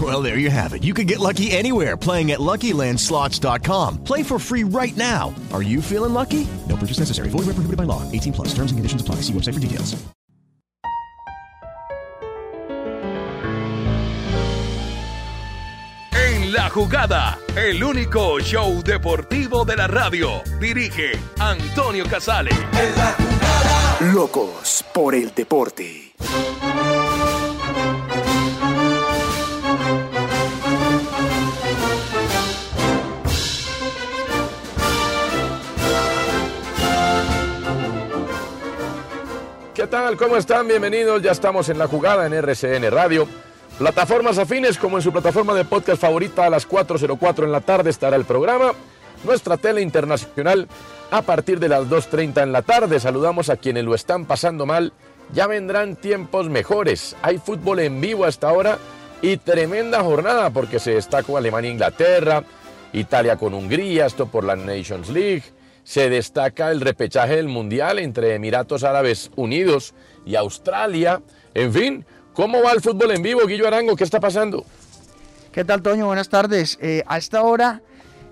Well, there you have it. You can get lucky anywhere playing at LuckyLandSlots.com. Play for free right now. Are you feeling lucky? No purchase necessary. Void where prohibited by law. 18 plus. Terms and conditions apply. See website for details. En la jugada, el único show deportivo de la radio. Dirige Antonio Casale. En la jugada. Locos por el deporte. ¿Qué tal? ¿Cómo están? Bienvenidos. Ya estamos en la jugada en RCN Radio. Plataformas afines, como en su plataforma de podcast favorita, a las 4.04 en la tarde estará el programa. Nuestra tele internacional a partir de las 2.30 en la tarde. Saludamos a quienes lo están pasando mal. Ya vendrán tiempos mejores. Hay fútbol en vivo hasta ahora y tremenda jornada porque se destacó Alemania, Inglaterra, Italia con Hungría, esto por la Nations League. Se destaca el repechaje del Mundial entre Emiratos Árabes Unidos y Australia. En fin, ¿cómo va el fútbol en vivo, Guillo Arango? ¿Qué está pasando? ¿Qué tal, Toño? Buenas tardes. Eh, a esta hora,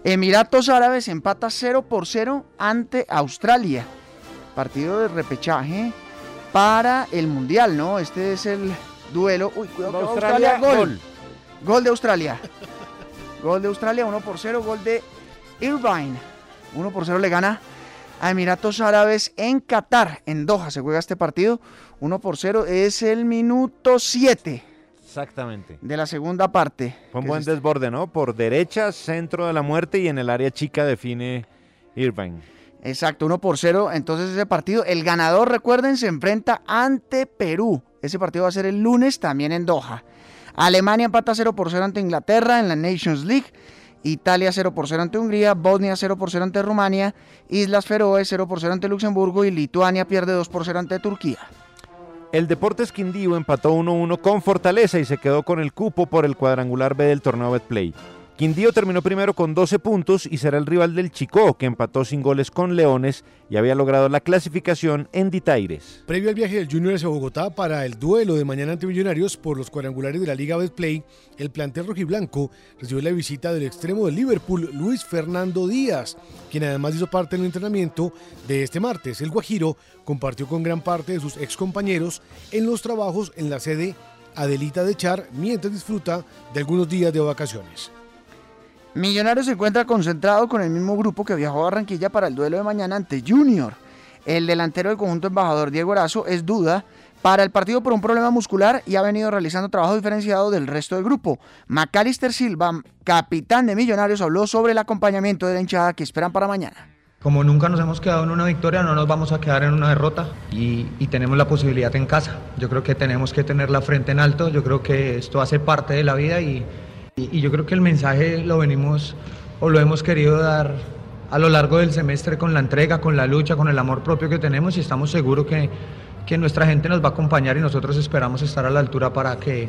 Emiratos Árabes empata 0 por 0 ante Australia. Partido de repechaje para el Mundial, ¿no? Este es el duelo. Uy, cuidado, que va Australia, gol. gol. Gol de Australia. Gol de Australia, 1 por 0. Gol de Irvine. 1 por 0 le gana a Emiratos Árabes en Qatar, en Doha. Se juega este partido. 1 por 0 es el minuto 7 Exactamente. de la segunda parte. Fue un buen se- desborde, ¿no? Por derecha, centro de la muerte y en el área chica define Irvine. Exacto, 1 por 0. Entonces ese partido, el ganador, recuerden, se enfrenta ante Perú. Ese partido va a ser el lunes también en Doha. Alemania empata 0 por 0 ante Inglaterra en la Nations League. Italia 0 por 0 ante Hungría, Bosnia 0 por 0 ante Rumania, Islas Feroe 0 por 0 ante Luxemburgo y Lituania pierde 2 por 0 ante Turquía. El Deportes Quindío empató 1-1 con Fortaleza y se quedó con el cupo por el cuadrangular B del torneo Betplay. Quindío terminó primero con 12 puntos y será el rival del Chicó, que empató sin goles con Leones y había logrado la clasificación en Ditaires. Previo al viaje del Junior hacia Bogotá para el duelo de mañana ante Millonarios por los cuadrangulares de la Liga Betplay, el plantel rojiblanco recibió la visita del extremo de Liverpool, Luis Fernando Díaz, quien además hizo parte del entrenamiento de este martes. El Guajiro compartió con gran parte de sus excompañeros en los trabajos en la sede Adelita de Char mientras disfruta de algunos días de vacaciones. Millonarios se encuentra concentrado con el mismo grupo que viajó a Barranquilla para el duelo de mañana ante Junior. El delantero del conjunto embajador Diego Erazo es duda para el partido por un problema muscular y ha venido realizando trabajo diferenciado del resto del grupo. Macalister Silva, capitán de Millonarios, habló sobre el acompañamiento de la hinchada que esperan para mañana. Como nunca nos hemos quedado en una victoria, no nos vamos a quedar en una derrota y, y tenemos la posibilidad en casa. Yo creo que tenemos que tener la frente en alto, yo creo que esto hace parte de la vida y, y- yo creo que el mensaje lo venimos o lo hemos querido dar a lo largo del semestre con la entrega, con la lucha, con el amor propio que tenemos y estamos seguros que, que nuestra gente nos va a acompañar y nosotros esperamos estar a la altura para que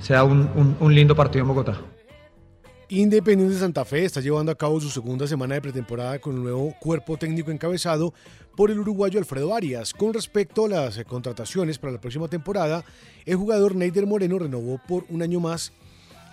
sea un- un- un lindo partido en Bogotá. Independiente de Santa Fe está llevando a cabo su segunda semana de pretemporada con un nuevo cuerpo técnico encabezado por el uruguayo Alfredo Arias. Con respecto a las contrataciones para la próxima temporada, el jugador Neider Moreno renovó por un año más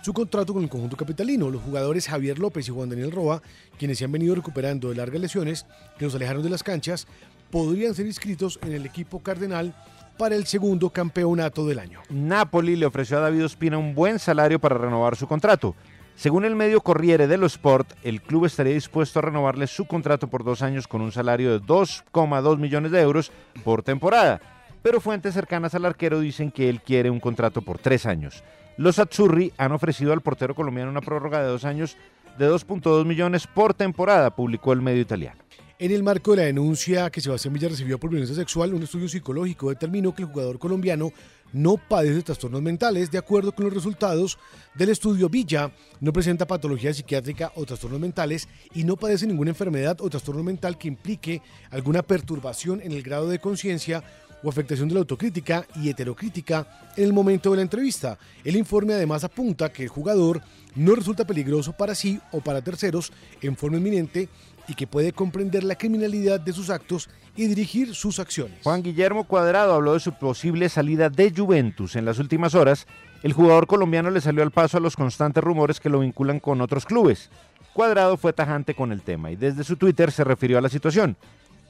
su contrato con el conjunto capitalino. Los jugadores Javier López y Juan Daniel Roa, quienes se han venido recuperando de largas lesiones que los alejaron de las canchas, podrían ser inscritos en el equipo cardenal para el segundo campeonato del año. Napoli le ofreció a David Ospina un buen salario para renovar su contrato. Según el medio Corriere dello Sport, el club estaría dispuesto a renovarle su contrato por dos años con un salario de 2,2 millones de euros por temporada. pero fuentes cercanas al arquero dicen que él quiere un contrato por tres años. Los Azzurri han ofrecido al portero colombiano una prórroga de dos años de 2.2 millones por temporada, publicó el medio italiano. En el marco de la denuncia que Sebastián Villa recibió por violencia sexual, un estudio psicológico determinó que el jugador colombiano no padece de trastornos mentales. De acuerdo con los resultados del estudio, Villa no presenta patología psiquiátrica o trastornos mentales y no padece ninguna enfermedad o trastorno mental que implique alguna perturbación en el grado de conciencia o afectación de la autocrítica y heterocrítica en el momento de la entrevista. El informe además apunta que el jugador no resulta peligroso para sí o para terceros en forma inminente y que puede comprender la criminalidad de sus actos y dirigir sus acciones. Juan Guillermo Cuadrado habló de su posible salida de Juventus en las últimas horas. El jugador colombiano le salió al paso a los constantes rumores que lo vinculan con otros clubes. Cuadrado fue tajante con el tema y desde su Twitter se refirió a la situación.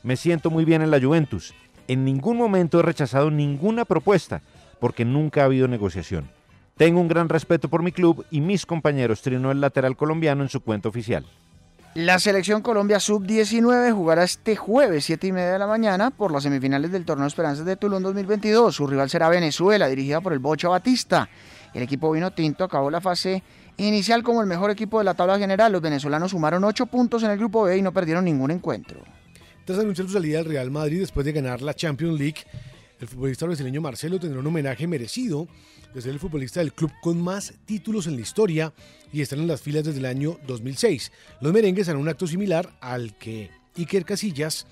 Me siento muy bien en la Juventus. En ningún momento he rechazado ninguna propuesta porque nunca ha habido negociación. Tengo un gran respeto por mi club y mis compañeros, trinó el lateral colombiano en su cuenta oficial. La selección Colombia Sub-19 jugará este jueves 7 y media de la mañana por las semifinales del Torneo Esperanzas de Tulum 2022. Su rival será Venezuela, dirigida por el Bocho Batista. El equipo vino tinto acabó la fase inicial como el mejor equipo de la tabla general. Los venezolanos sumaron 8 puntos en el grupo B y no perdieron ningún encuentro. Tras anunciar su salida del Real Madrid después de ganar la Champions League, el futbolista brasileño Marcelo tendrá un homenaje merecido de ser el futbolista del club con más títulos en la historia y estar en las filas desde el año 2006. Los merengues harán un acto similar al que Iker Casillas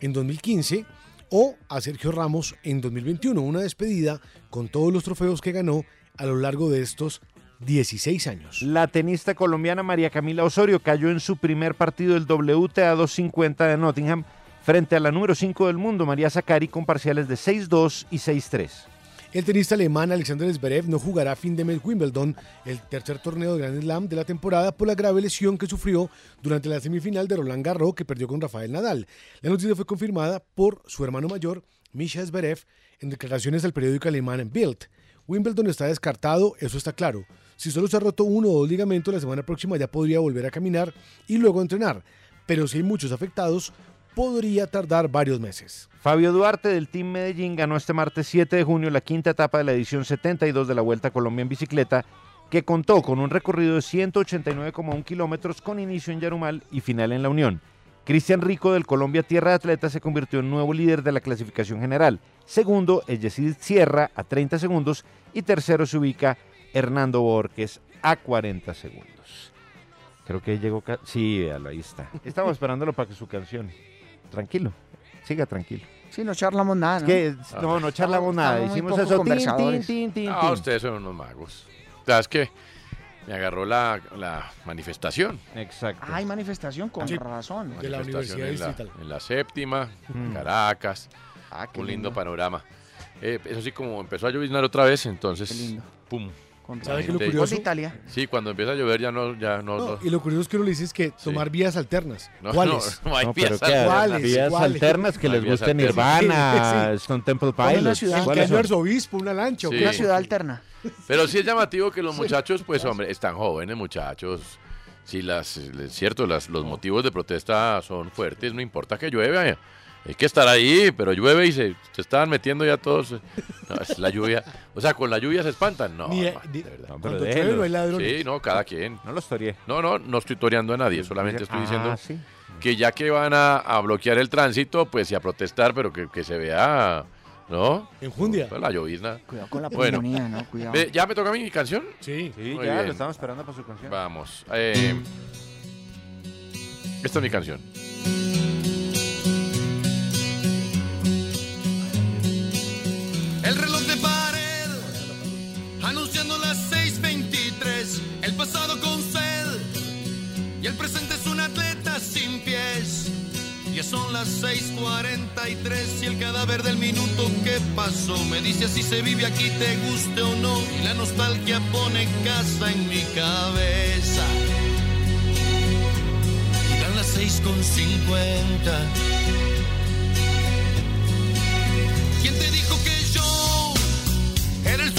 en 2015 o a Sergio Ramos en 2021, una despedida con todos los trofeos que ganó a lo largo de estos 16 años. La tenista colombiana María Camila Osorio cayó en su primer partido del WTA 250 de Nottingham frente a la número 5 del mundo, María Zakari, con parciales de 6-2 y 6-3. El tenista alemán Alexander Zverev no jugará a fin de mes Wimbledon, el tercer torneo de Grand Slam de la temporada, por la grave lesión que sufrió durante la semifinal de Roland Garros que perdió con Rafael Nadal. La noticia fue confirmada por su hermano mayor, Misha Zverev, en declaraciones al periódico alemán Bild. Wimbledon está descartado, eso está claro. Si solo se ha roto uno o dos ligamentos, la semana próxima ya podría volver a caminar y luego entrenar. Pero si hay muchos afectados, podría tardar varios meses. Fabio Duarte del Team Medellín ganó este martes 7 de junio la quinta etapa de la edición 72 de la Vuelta a Colombia en bicicleta, que contó con un recorrido de 189,1 kilómetros con inicio en Yarumal y final en La Unión. Cristian Rico del Colombia Tierra de Atleta se convirtió en nuevo líder de la clasificación general. Segundo es Yesid Sierra a 30 segundos y tercero se ubica Hernando Borges a 40 segundos. Creo que llegó... Sí, véalo, ahí está. Estamos esperándolo para que su canción. Tranquilo, siga tranquilo. Sí, no charlamos nada, ¿no? Que, no, no charlamos nada. Estamos Hicimos eso. tin, conversadores. tin, tin, tin, Ah, ustedes son unos magos. ¿Sabes qué? Me agarró la, la manifestación. Exacto. Hay manifestación con Sí. razón. De la Manifestación Universidad en la, en la séptima, en Mm. Caracas. Ah, qué un lindo, lindo. panorama. Eh, eso sí, como empezó a lloviznar otra vez, entonces, Qué lindo. pum. Con La ¿Sabe qué lo curioso? Gol de Italia. Sí, cuando empieza a llover ya no... Ya no, No, no- y lo curioso es que uno le dice es que tomar vías alternas. ¿Cuáles? no, no hay No, vías alternas. ¿Cuáles? Vías ¿Cuáles? alternas que les guste. Nirvana, Sí. Stone Temple Pilots. ciudad. Que ¿Cuáles hay un son? arzobispo, una lancha. ¿o Sí. Una ciudad alterna. Pero sí es llamativo que los muchachos, pues hombre, están jóvenes muchachos. Sí, las, es cierto, las, los motivos de protesta son fuertes, no importa que llueva. Eh, Hay que estar ahí, pero llueve y se, se estaban metiendo ya todos. eh, No, es la lluvia. O sea, con la lluvia se espantan. No, Ni- hermano, ni- de verdad. No, pero Cuando llueve no hay ladrones. Sí, no, cada quien. No los toreé. No, no, no estoy toreando a nadie, solamente estoy Ah, diciendo sí. que ya que van a, a bloquear el tránsito, pues y a protestar, pero que, que se vea, ¿no? Enjundia. Pues, la llovizna. Cuidado con la Bueno. pulmonía, ¿no? Cuidado. ¿Ya me toca a mí mi canción? Sí. Sí, Muy ya bien. lo estamos esperando para su canción. Vamos. eh, esta es mi canción. Las 6:43 y el cadáver del minuto que pasó me dice si se vive aquí, te guste o no. Y la nostalgia pone casa en mi cabeza. Y dan las 6:50. ¿Quién te dijo que yo era el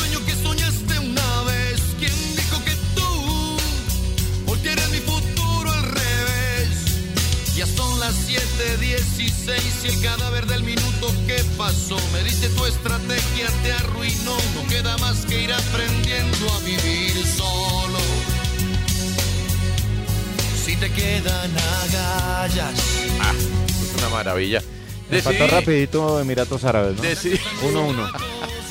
Ya son las 7:16 y el cadáver del minuto que pasó. Me dice tu estrategia te arruinó. No queda más que ir aprendiendo a vivir solo. Si te quedan agallas. Ah, es una maravilla. Empató Decidí- rapidito Emiratos Árabes, ¿no? Decidí- 1-1.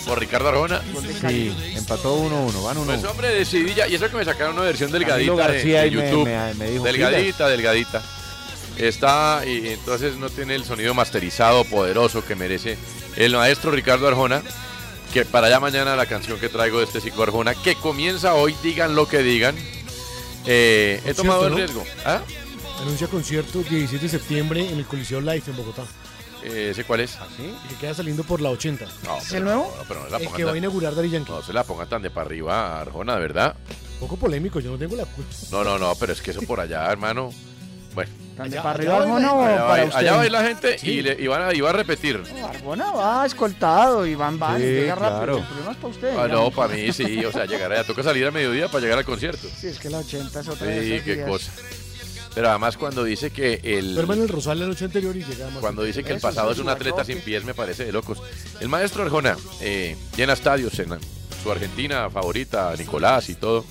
Por Ricardo Arjona. Sí, empató 1-1, van 1-1. Pues hombre, decidí ya. Y eso que me sacaron una versión delgadita Camilo de, García de y me- YouTube. me- me dijo, delgadita, delgadita. Está, y entonces no tiene el sonido masterizado, poderoso que merece el maestro Ricardo Arjona. Que para allá mañana la canción que traigo de este ciclo Arjona, que comienza hoy, digan lo que digan. Eh, he tomado el ¿no? riesgo. ¿Ah? Anuncia concierto 17 de septiembre en el Coliseo Live en Bogotá. Eh, ¿Ese cuál es? Y que queda saliendo por la 80. No, ¿Es pero el nuevo? no, pero no la El que va a inaugurar Daddy Yankee. No se la pongan tan de para arriba, Arjona, de verdad. Poco polémico, yo no tengo la culpa. No, no, no, pero es que eso por allá, hermano. Bueno. ¿Tan de Allá- para allá arriba va Arjona o Allá, para va, usted? allá va a ir la gente Sí. y, le, y van a, y va a repetir. Arjona va escoltado y van, van, Sí, llega rápido. claro. El problema es para usted. Ah, no, para mí sí, o sea, llegar allá. Toca salir a mediodía para llegar al concierto. Sí, es que la 80 es otra Sí, qué días. cosa. Pero además cuando dice que el... Duerme en el Rosal la noche anterior y llega más. Cuando dice que el pasado es un atleta sin pies me parece de locos. El maestro Arjona eh, llena estadios en su Argentina favorita, Nicolás y todo.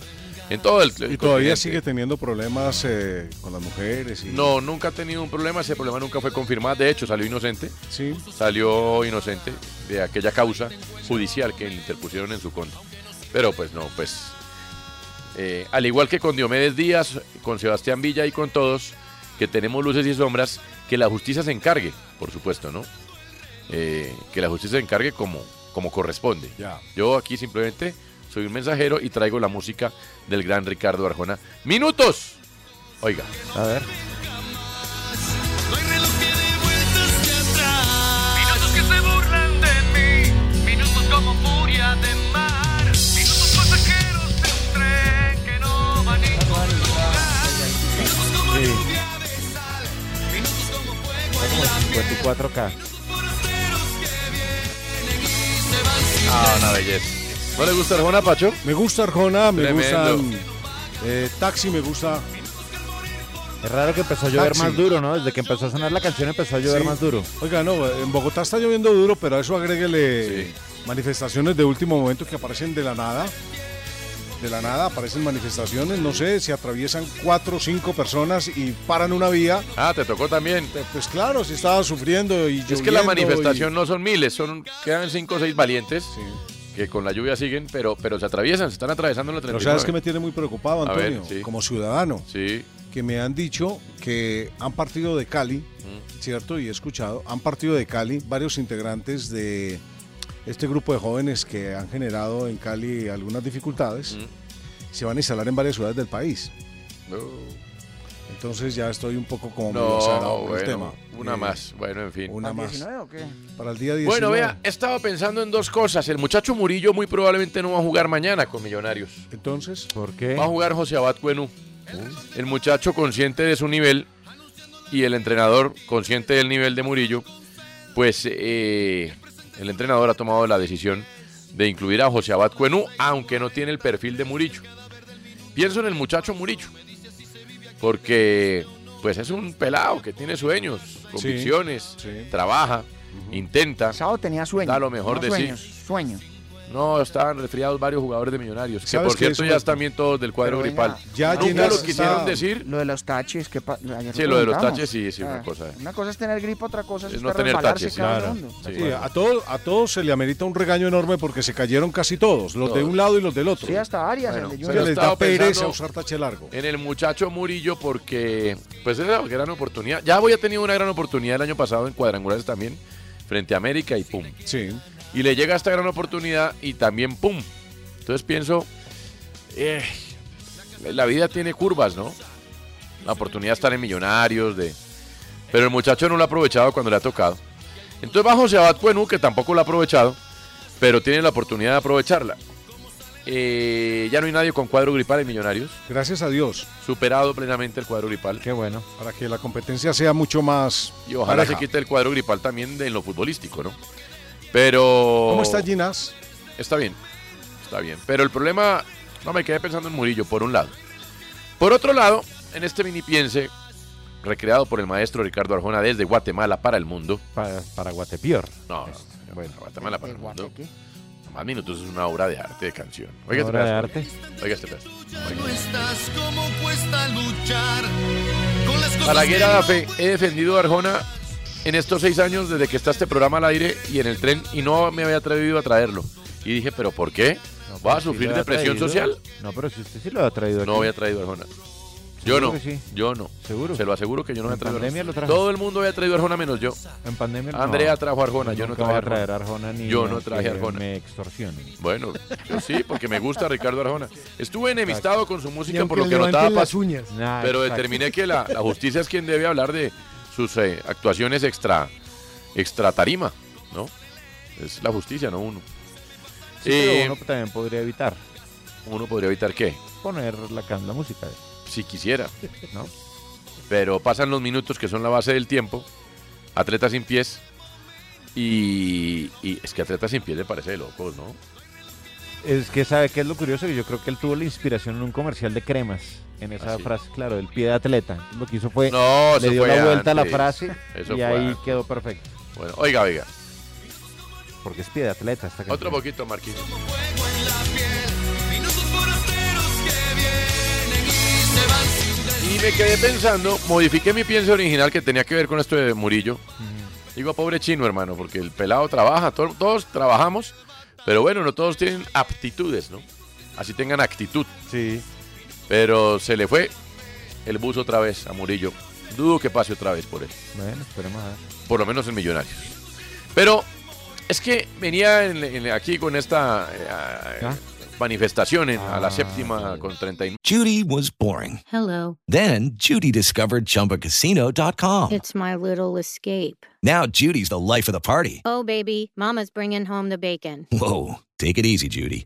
En todo el, Y todavía sigue teniendo problemas eh, con las mujeres. Y... No, nunca ha tenido un problema, ese problema nunca fue confirmado, de hecho salió inocente, Sí. salió inocente de aquella causa judicial que le interpusieron en su contra. Pero pues no, pues eh, al igual que con Diomedes Díaz, con Sebastián Villa y con todos, que tenemos luces y sombras, que la justicia se encargue, por supuesto, ¿no? Eh, que la justicia se encargue como, como corresponde. Ya. Yo aquí simplemente soy un mensajero y traigo la música del gran Ricardo Arjona. ¡Minutos! Oiga. A ver. Minutos que se burlan de mí. Minutos como furia de mar. Minutos pasajeros de un tren que no va a ningún lugar. Minutos como Sí. lluvia de sal. Minutos como fuego en la 54K. Ah, una belleza. ¿No le gusta Arjona, Pacho? Me gusta Arjona, me gustan eh, Taxi, me gusta. Es raro que empezó a llover Taxi. más duro, ¿no? Desde que empezó a sonar la canción empezó a llover Sí. más duro. Oiga, no, en Bogotá está lloviendo duro, pero a eso agréguele manifestaciones de último momento que aparecen de la nada. De la nada aparecen manifestaciones, no sé, si atraviesan cuatro o cinco personas y paran una vía. Ah, te tocó también. Pues claro, si estaba sufriendo y Es que la lloviendo manifestación no son miles, son quedan cinco o seis valientes que con la lluvia siguen, pero, pero se atraviesan, se están atravesando la y- Pero 39. sabes que me tiene muy preocupado, ver, Antonio, sí. como ciudadano. Sí. que me han dicho que han partido de Cali, Mm. ¿cierto? Y he escuchado, han partido de Cali varios integrantes de este grupo de jóvenes que han generado en Cali algunas dificultades. Mm. Se van a instalar en varias ciudades del país. Entonces ya estoy un poco como No, con el tema. bueno, una Eh, más, bueno, en fin. Una más. 19 o qué? Para el día 19. Bueno, vea, he estado pensando en dos cosas. El muchacho Murillo muy probablemente no va a jugar mañana con Millonarios. Entonces, ¿Por qué? Va a jugar José Abad Cuenú. El muchacho consciente de su nivel y el entrenador consciente del nivel de Murillo, pues eh, el entrenador ha tomado la decisión de incluir a José Abad Cuenú, aunque no tiene el perfil de Murillo. Pienso en el muchacho Murillo, porque pues es un pelado que tiene sueños, convicciones, trabaja, intenta. Sábado tenía sueño. Da lo mejor no de sueños, sí. Sueño. No, estaban resfriados varios jugadores de Millonarios, que ¿Sabes por cierto ya están bien todos del cuadro gripal. Ya Nunca llenas lo quisieron decir. Lo de los taches, que Sí, lo de los taches, sí, sí, Ah, una cosa. Una cosa es tener gripa, otra cosa es, no tener taches, claro. a, todos, a todos se le amerita un regaño enorme porque se cayeron casi todos, los de un lado y los del otro. Sí, hasta Arias, Se les estaba da pereza pensando- usar tache largo. En el muchacho Murillo porque pues es una gran oportunidad. Ya había tenido una gran oportunidad el año pasado en cuadrangulares también frente a América y pum. Sí. Y le llega esta gran oportunidad y también pum. Entonces pienso, eh, la vida tiene curvas, ¿no? La oportunidad de estar en Millonarios, de... pero el muchacho no lo ha aprovechado cuando le ha tocado. Entonces va José Abad Cuenú, que tampoco lo ha aprovechado, pero tiene la oportunidad de aprovecharla. Eh, ya no hay nadie con cuadro gripal en Millonarios. Gracias a Dios. Superado plenamente el cuadro gripal. Qué bueno. Para que la competencia sea mucho más. Y ojalá pareja. se quite el cuadro gripal también de en lo futbolístico, ¿no? Pero. ¿Cómo está Ginás? Está bien. Está bien. Pero el problema. No me quedé pensando en Murillo, por un lado. Por otro lado, en este mini piense, recreado por el maestro Ricardo Arjona desde Guatemala para el mundo. Para, para Guatepior. No, no, bueno, Guatemala para el mundo. Más minutos es una obra de arte de canción. Oiga, ¿Una este obra de pedazo, Oiga este pedazo. No estás como cuesta luchar con las cosas Balaguer que Adafe, he defendido a Arjona en estos seis años desde que está este programa al aire y en el tren y no me había atrevido a traerlo. Y dije, ¿pero por qué? ¿Va a sufrir depresión traído. social? No, pero si usted sí lo ha traído No aquí. había traído a Arjona. Yo ¿Seguro no, sí? yo no. ¿Seguro? Se lo aseguro que yo no En había traído a pandemia Arjona. lo trajo. Todo el mundo había traído a Arjona menos yo. En pandemia no. Andrea trajo a Arjona, yo no Nunca traje voy a a traer a Arjona ni Yo no traje a Arjona. Me extorsionen. Bueno, yo sí, porque me gusta Ricardo Arjona. Estuve enemistado con su música por lo le que notaba las uñas. Nah, pero exacto. determiné que la, la justicia es quien debe hablar de sus eh, actuaciones extra, extra tarima, ¿no? Es la justicia, no uno. Sí, pero Eh, uno también podría evitar uno podría evitar qué, poner la, can- la música. si quisiera, ¿No? pero pasan los minutos que son la base del tiempo, atleta sin pies, y, y es que atleta sin pies le parece de locos, ¿no? Es que sabe qué es lo curioso que yo creo que él tuvo la inspiración en un comercial de cremas. En esa frase, claro, del pie de atleta. Lo que hizo fue No, le dio fue la vuelta a la frase Eso y ahí antes. quedó perfecto. Bueno, oiga, oiga, Porque es pie de atleta esta canción. otro poquito, vienen y me quedé pensando, modifiqué mi pienso original que tenía que ver con esto de Murillo. Digo, pobre chino, hermano, porque el pelado trabaja, to- todos trabajamos, pero bueno, no todos tienen aptitudes, ¿no? Así tengan actitud. Sí. Pero se le fue el bus otra vez a Murillo. Dudo que pase otra vez por él, Bueno, esperemos a ver. por lo menos en Millonarios. Pero es que venía en- en- aquí con esta eh, ¿Ah? manifestación en- a la séptima con 39. Judy was boring. Hello. Then Judy discovered ChumbaCasino.com. It's my little escape. Now Judy's the life of the party. Oh, baby, Mama's bringing home the bacon. Whoa, take it easy, Judy.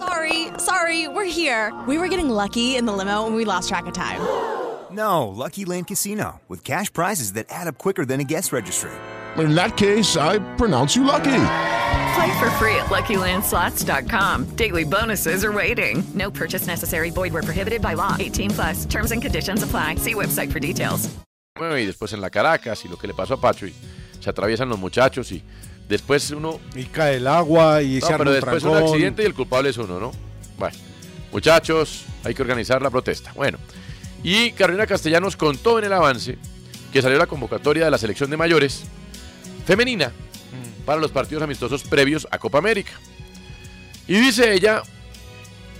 Sorry, sorry, we're here. We were getting lucky in the limo and we lost track of time. No, Lucky Land Casino, with cash prizes that add up quicker than a guest registry. In that case, I pronounce you lucky. Play for free at LuckyLandSlots.com. Daily bonuses are waiting. No purchase necessary. Void where prohibited by law. 18 plus. Terms and conditions apply. See website for details. Bueno, y después en la Caracas y lo que le pasó a Pacho y se atraviesan los muchachos y después uno... Y cae el agua y No, se pero un después un trancón. accidente y el culpable es uno, ¿no? Bueno, muchachos, hay que organizar la protesta. Bueno, y Carolina Castellanos contó en el avance que salió la convocatoria de la selección de mayores femenina para los partidos amistosos previos a Copa América. Y dice ella,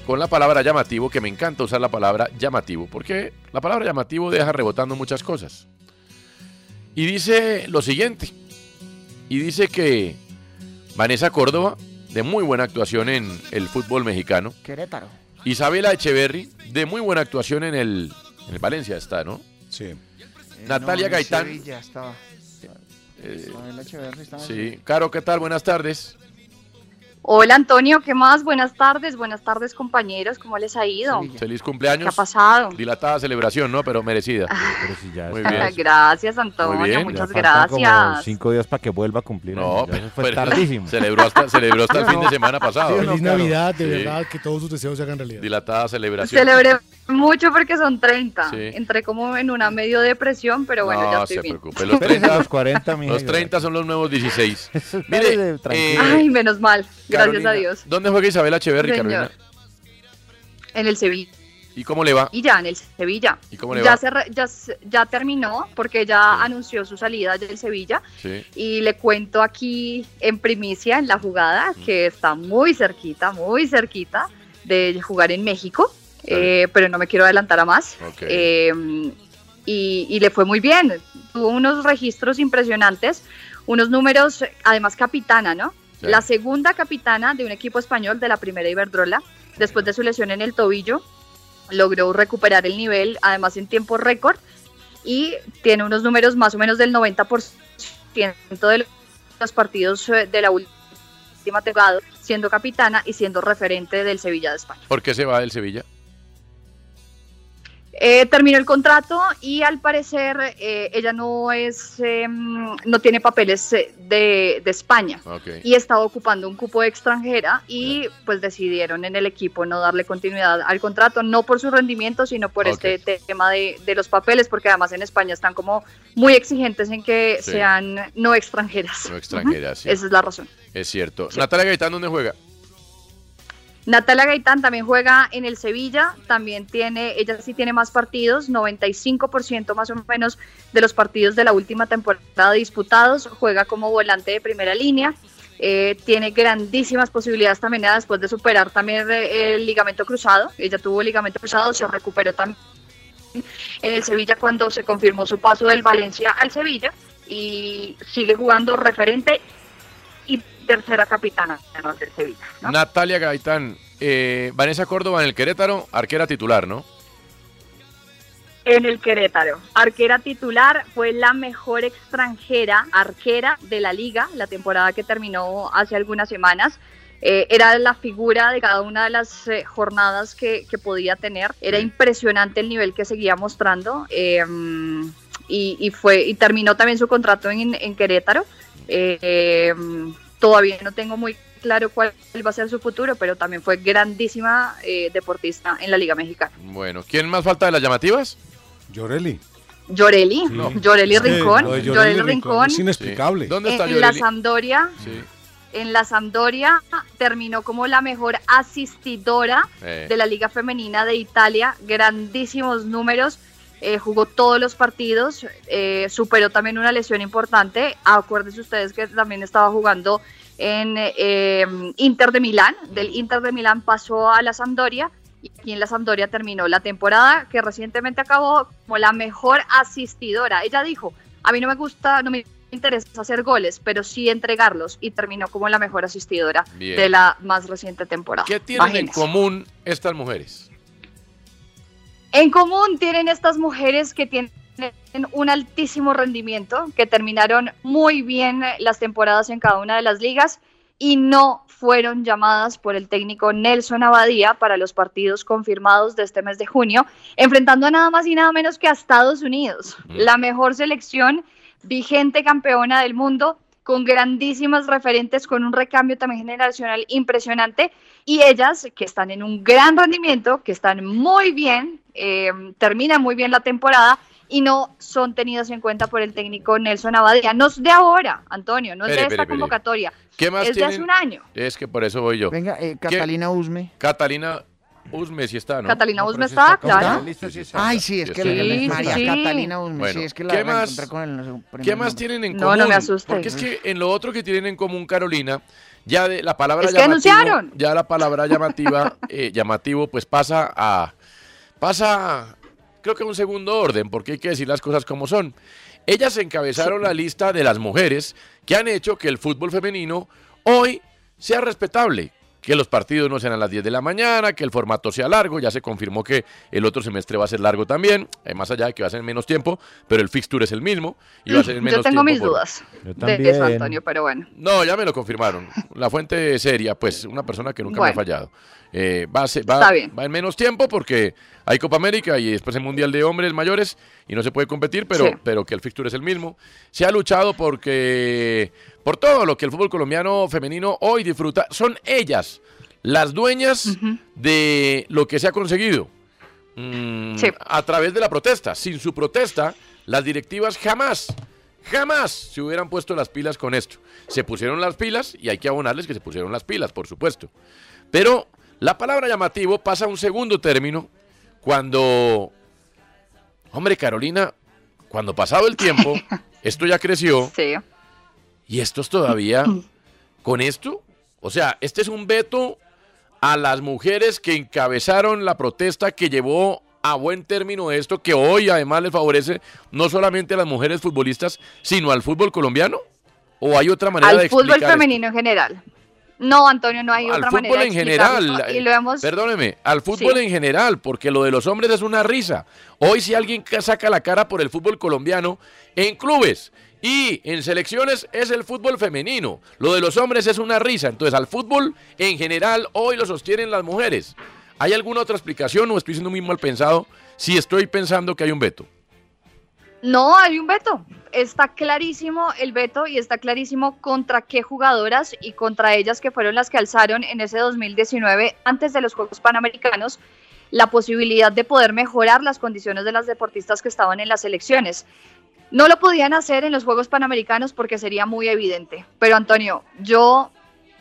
con la palabra llamativo, que me encanta usar la palabra llamativo, porque la palabra llamativo deja rebotando muchas cosas. Y dice lo siguiente, y dice que Vanessa Córdoba, de muy buena actuación en el fútbol mexicano, Querétaro. Isabela Echeverry, de muy buena actuación en el, en el Valencia está, ¿no? Sí. Natalia Eh, No, en Gaitán. Sevilla estaba. Eh, Isabel Echeverri estaba en sí. Caro, ¿qué tal? Buenas tardes. Hola Antonio, ¿qué más? Buenas tardes, buenas tardes compañeros, ¿cómo les ha ido? Feliz cumpleaños. ¿Qué ha pasado? Dilatada celebración, ¿no? Pero merecida. Pero si ya Muy bien. Gracias Antonio, Muy bien. muchas Ya faltan como gracias. cinco días para que vuelva a cumplir. No. Ya fue pero tardísimo. Celebró hasta, celebró hasta el fin de semana pasado. Feliz Navidad, de Sí. verdad, que todos sus deseos se hagan realidad. Dilatada celebración. Celebré mucho porque son 30. Sí. Entré como en una medio depresión, pero bueno, no ya estoy se bien. preocupe. Los Espérese 30, a los 40, mija, los y 30 son los nuevos 16. Espérese, Mire, tranquilo. eh, Ay, menos mal, gracias Carolina, a Dios. ¿Dónde juega Isabela Echeverry, Señor. Carolina? En el Sevilla. ¿Y cómo le va? Y ya en el Sevilla. ¿Y cómo le ya, va? se re- ya, terminó porque ya anunció su salida del Sevilla. Sí. Y le cuento aquí en primicia en la jugada que está muy cerquita, muy cerquita de jugar en México, eh, pero no me quiero adelantar a más. Eh, y, y le fue muy bien, tuvo unos registros impresionantes, unos números, además capitana, ¿no? Sí. La segunda capitana de un equipo español de la primera Iberdrola, después de su lesión en el tobillo, logró recuperar el nivel, además en tiempo récord, y tiene unos números más o menos del 90% de los partidos eh, de la última temporada, siendo capitana y siendo referente del Sevilla de España. ¿Por qué se va del Sevilla? Eh, terminó el contrato y al parecer eh, ella no es, eh, no tiene papeles eh, de, de España y estaba ocupando un cupo de extranjera y pues decidieron en el equipo no darle continuidad al contrato, no por su rendimiento, sino por este te- tema de, de los papeles, porque además en España están como muy exigentes en que Sí. sean no extranjeras. No extranjeras, sí. Esa es la razón. Es cierto. Natalia Gaitán, ¿dónde juega? Natalia Gaitán también juega en el Sevilla, también tiene, ella sí tiene más partidos, 95% más o menos de los partidos de la última temporada disputados, juega como volante de primera línea, eh, tiene grandísimas posibilidades también después de superar también eh, el ligamento cruzado, ella tuvo ligamento cruzado, se recuperó también en el Sevilla cuando se confirmó su paso del Valencia al Sevilla y sigue jugando referente tercera capitana del Sevilla. ¿no? Natalia Gaitán. Eh, Vanessa Córdoba en el Querétaro, arquera titular, ¿no? En el Querétaro. Arquera titular, fue la mejor extranjera arquera de la liga, la temporada que terminó hace algunas semanas. Eh, era la figura de cada una de las eh, jornadas que, que podía tener. Era impresionante el nivel que seguía mostrando. eh, y, y fue y terminó también su contrato en, en Querétaro. Todavía no tengo muy claro cuál va a ser su futuro, pero también fue grandísima eh, deportista en la Liga Mexicana. Bueno, ¿quién más falta de las llamativas? Llorelli. Llorelli, Llorelli Es que Rincón, lo de Llorelli Rincón, Es inexplicable. ¿Dónde en, en la Sampdoria, Sí. en la Sampdoria terminó como la mejor asistidora Eh. de la Liga Femenina de Italia, grandísimos números, eh, jugó todos los partidos, eh, superó también una lesión importante, acuérdense ustedes que también estaba jugando en eh, Inter de Milán, del Inter de Milán pasó a la Sampdoria y aquí en la Sampdoria terminó la temporada que recientemente acabó como la mejor asistidora. Ella dijo, a mí no me gusta, no me interesa hacer goles, pero sí entregarlos y terminó como la mejor asistidora Bien. de la más reciente temporada. ¿Qué tienen en común estas mujeres? En común tienen estas mujeres que tienen un altísimo rendimiento, que terminaron muy bien las temporadas en cada una de las ligas y no fueron llamadas por el técnico Nelson Abadía para los partidos confirmados de este mes de junio, enfrentando a nada más y nada menos que a Estados Unidos, la mejor selección vigente campeona del mundo, con grandísimas referentes, con un recambio también generacional impresionante, y ellas que están en un gran rendimiento, que están muy bien, eh, terminan muy bien la temporada y no son tenidas en cuenta por el técnico Nelson Abadía. No es de ahora, Antonio, no es de esta convocatoria, ¿Qué más es de hace un año. Es que por eso voy yo. Venga, eh, ¿Qué- Catalina Usme. Catalina Usme sí está, ¿no? Catalina No, Usme sí está, está claro. Sí, sí, sí, está. Ay, sí, es que está. la María sí. Catalina Usme, Bueno, sí, es que la, ¿qué más- con el ¿Qué más tienen en No, común? no me asuste. Porque es que en lo otro que tienen en común, Carolina, ya de la palabra Es que llamativo, denunciaron. ya la palabra llamativa, eh, llamativo, pues pasa a, pasa, creo que a un segundo orden, porque hay que decir las cosas como son. Ellas encabezaron la lista de las mujeres que han hecho que el fútbol femenino hoy sea respetable. Que los partidos no sean a las 10 de la mañana, que el formato sea largo, ya se confirmó que el otro semestre va a ser largo también, eh, más allá de que va a ser en menos tiempo, pero el fixture es el mismo y va a ser en menos Yo tengo tiempo mis por- dudas Yo de eso, también. Antonio, pero bueno. no, ya me lo confirmaron. La fuente seria, pues una persona que nunca me ha fallado. Eh, va, a ser- va- Está bien. va en menos tiempo porque hay Copa América y después el Mundial de Hombres Mayores y no se puede competir, pero, Sí. pero que el fixture es el mismo. Se ha luchado porque por todo lo que el fútbol colombiano femenino hoy disfruta. Son ellas las dueñas de lo que se ha conseguido. Mm, Sí. A través de la protesta. Sin su protesta, las directivas jamás, jamás se hubieran puesto las pilas con esto. Se pusieron las pilas y hay que abonarles que se pusieron las pilas, por supuesto. Pero la palabra llamativo pasa a un segundo término cuando, hombre, Carolina, cuando pasado el tiempo, esto ya creció Sí. Y estos todavía, con esto, o sea, este es un veto a las mujeres que encabezaron la protesta que llevó a buen término esto, que hoy además le favorece no solamente a las mujeres futbolistas, sino al fútbol colombiano? ¿O hay otra manera de Al fútbol explicar esto? femenino en general. No, Antonio, no hay al otra fútbol manera de en general. explicarlo, Y lo hemos... Perdóneme, al fútbol Sí. en general, porque lo de los hombres es una risa. Hoy si alguien ca- saca la cara por el fútbol colombiano, en clubes y en selecciones es el fútbol femenino. Lo de los hombres es una risa. Entonces al fútbol en general hoy lo sostienen las mujeres. ¿Hay alguna otra explicación o estoy siendo muy mal pensado si estoy pensando que hay un veto? No, hay un veto. Está clarísimo el veto y está clarísimo contra qué jugadoras y contra ellas que fueron las que alzaron en ese 2019, antes de los Juegos Panamericanos, la posibilidad de poder mejorar las condiciones de las deportistas que estaban en las selecciones. No lo podían hacer en los Juegos Panamericanos porque sería muy evidente. Pero Antonio, yo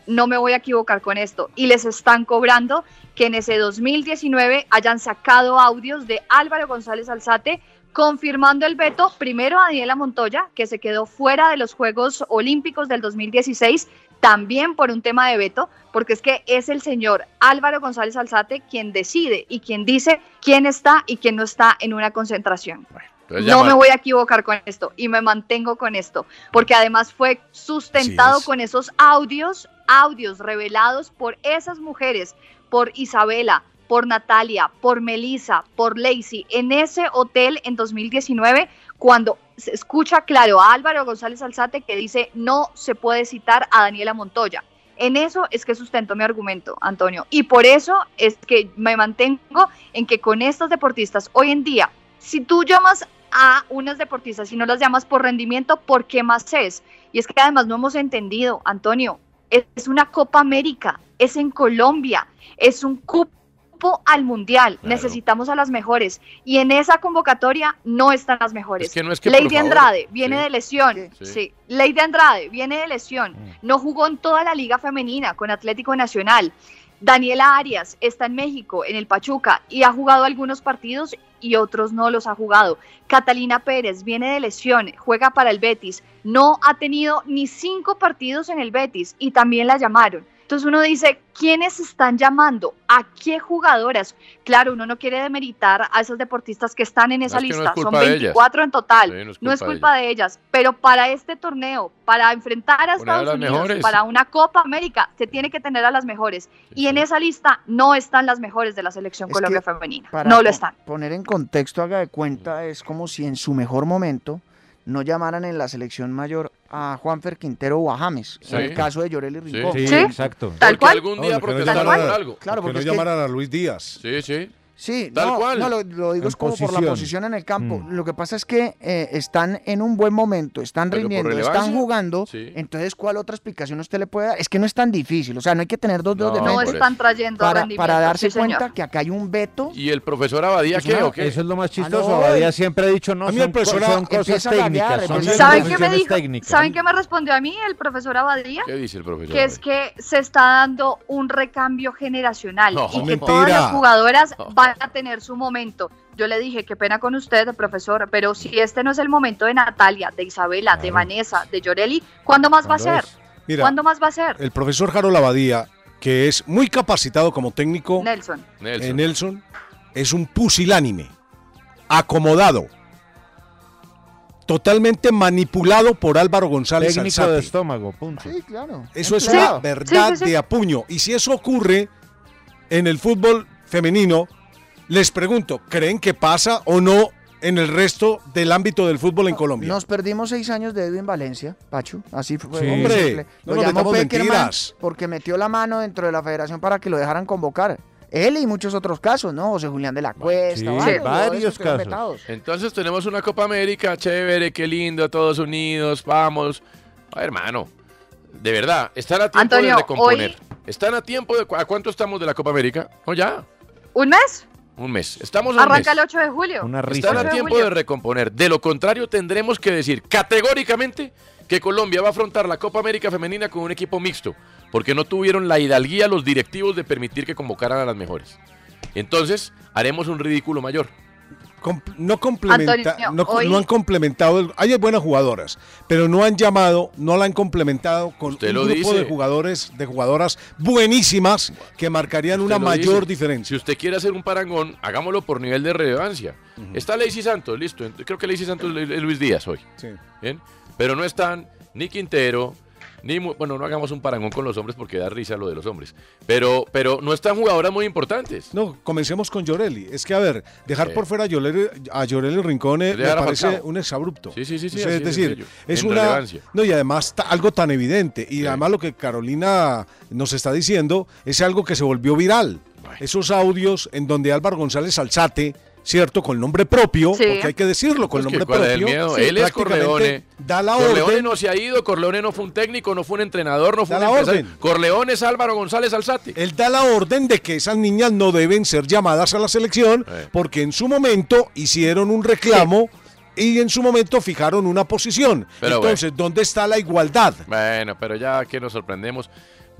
no me voy a equivocar con esto. Y les están cobrando que en ese 2019 hayan sacado audios de Álvaro González Alzate confirmando el veto primero a Daniela Montoya, que se quedó fuera de los Juegos Olímpicos del 2016, también por un tema de veto, porque es que es el señor Álvaro González Alzate quien decide y quien dice quién está y quién no está en una concentración. Entonces, No me voy a equivocar con esto y me mantengo con esto, porque además fue sustentado Sí, es. con esos audios, audios revelados por esas mujeres, por Isabela, por Natalia, por Melissa, por Lacey, en ese hotel en 2019, cuando se escucha claro a Álvaro González Alzate que dice no se puede citar a Daniela Montoya. En eso es que sustento mi argumento, Antonio. Y por eso es que me mantengo en que con estas deportistas hoy en día, si tú llamas a unas deportistas y no las llamas por rendimiento, ¿por qué más es? Y es que además no hemos entendido, Antonio, es una Copa América, es en Colombia, es un cupo al Mundial, necesitamos a las mejores y en esa convocatoria no están las mejores. Es que no es que, Lady Andrade viene sí. de lesión, Sí. sí. Lady Andrade viene de lesión, no jugó en toda la liga femenina con Atlético Nacional. Daniela Arias está en México, en el Pachuca, y ha jugado algunos partidos y otros no los ha jugado. Catalina Pérez viene de lesión, juega para el Betis, no ha tenido ni cinco partidos en el Betis y también la llamaron. Entonces uno dice, ¿quiénes están llamando? ¿A qué jugadoras? Claro, uno no quiere demeritar a esas deportistas que están en esa es que no es lista, son culpa de ellas. 24 en total, Sí, no es no es culpa de ellas, pero para este torneo, para enfrentar a Poner Estados Unidos, mejores. para una Copa América, se tiene que tener a las mejores. Y en esa lista no están las mejores de la selección Es Colombia femenina. No lo están. Poner en contexto, haga de cuenta, es como si en su mejor momento no llamaran en la selección mayor a Juanfer Quintero o a James, Sí. en el caso de Llorelli Rincón. sí, Sí. exacto. Tal Porque algún día No, que no protestaron llamaran por a- algo. Claro, que porque no es que- llamaran a Luis Díaz. Sí, sí. Sí, Tal no, cual. no, lo, lo digo En es como por la posición. en el campo. Mm. Lo que pasa es que eh, están en un buen momento, están Pero rindiendo, están jugando. sí. Entonces, ¿cuál otra explicación usted le puede dar? Es que no es tan difícil. O sea, no hay que tener dos dedos de No, No frente están trayendo para, para darse sí, señor. cuenta que acá hay un veto. ¿Y el profesor Abadía qué una- o qué? Eso es lo más Ah, chistoso. no, Abadía siempre ha dicho, no, A mí son, el profesor son cosas técnicas. Son ¿Saben qué me decisiones dijo? técnicas. ¿Saben qué me respondió a mí el profesor Abadía? ¿Qué dice el profesor? que es que se está dando un recambio generacional No, y que todas las jugadoras No. A tener su momento. Yo le dije, qué pena con usted, profesor, pero si este no es el momento de Natalia, de Isabela, de Vanessa, de Llorelli, ¿cuándo más va a ¿Cuándo ser? Mira, ¿Cuándo más va a ser? El profesor Jaro Lavadía, que es muy capacitado como técnico Nelson. Nelson. en Nelson, es un pusilánime, acomodado, totalmente manipulado por Álvaro González Técnico Alzate. de estómago, punto. Sí, claro. Eso es Empleado. una verdad Sí, sí, sí. de apuño. Y si eso ocurre en el fútbol femenino, les pregunto, ¿creen que pasa o no en el resto del ámbito del fútbol en Colombia? Nos perdimos seis años de Edwin Valencia, Pachu. Así fue. Sí. Hombre, no Lo nos llamó mentiras. porque metió la mano dentro de la federación para que lo dejaran convocar. Él y muchos otros casos, ¿no? José Julián de la Cuesta, Sí, varios, casos. Entonces tenemos una Copa América, chévere, qué lindo, todos unidos, vamos. Ay, hermano, de verdad, están a tiempo Antonio, de recomponer. hoy- Están a tiempo de... cu- ¿A cuánto estamos de la Copa América? No, ya, ¿Un mes? Un mes. Estamos a un Arranca mes. el 8 de julio. Una risa. Están 8 a tiempo de recomponer. De lo contrario, tendremos que decir categóricamente que Colombia va a afrontar la Copa América Femenina con un equipo mixto, porque no tuvieron la hidalguía los directivos de permitir que convocaran a las mejores. Entonces, haremos un ridículo mayor. Com- no, complementa, Antonio, no, hoy- no han complementado. el- hay buenas jugadoras, pero no han llamado, no la han complementado con Usted un lo grupo dice. de jugadores, de jugadoras buenísimas que marcarían Usted una mayor dice. diferencia. Si usted quiere hacer un parangón, hagámoslo por nivel de relevancia. Está Lacey Santos, listo. Creo que Lacey Santos es Luis Díaz hoy. Sí. Bien. Pero no están ni Quintero, Ni mu- bueno, no hagamos un parangón con los hombres porque da risa lo de los hombres. Pero, pero no están jugadoras muy importantes. No, comencemos con Llorelli. Es que, a ver, dejar por fuera a Llorelli, a Llorelli Rincón eh, me parece Falcao. un exabrupto. Sí, sí, sí, sí, es de decir, es una. relevancia. No, y además algo tan evidente. Y además lo que Carolina nos está diciendo es algo que se volvió viral. Esos audios en donde Álvaro González Alzate. ¿Cierto? Con nombre propio, Sí. porque hay que decirlo, con Pues que nombre cuál es el propio. miedo. sí, Él es Corleone. Da la Corleone orden. no se ha ido, Corleone no fue un técnico, no fue un entrenador, no fue Da un la orden. Corleone es Álvaro González Alzate. Él da la orden de que esas niñas no deben ser llamadas a la selección porque en su momento hicieron un reclamo y en su momento fijaron una posición. Pero Entonces, ¿dónde está la igualdad? Bueno, pero ya que nos sorprendemos.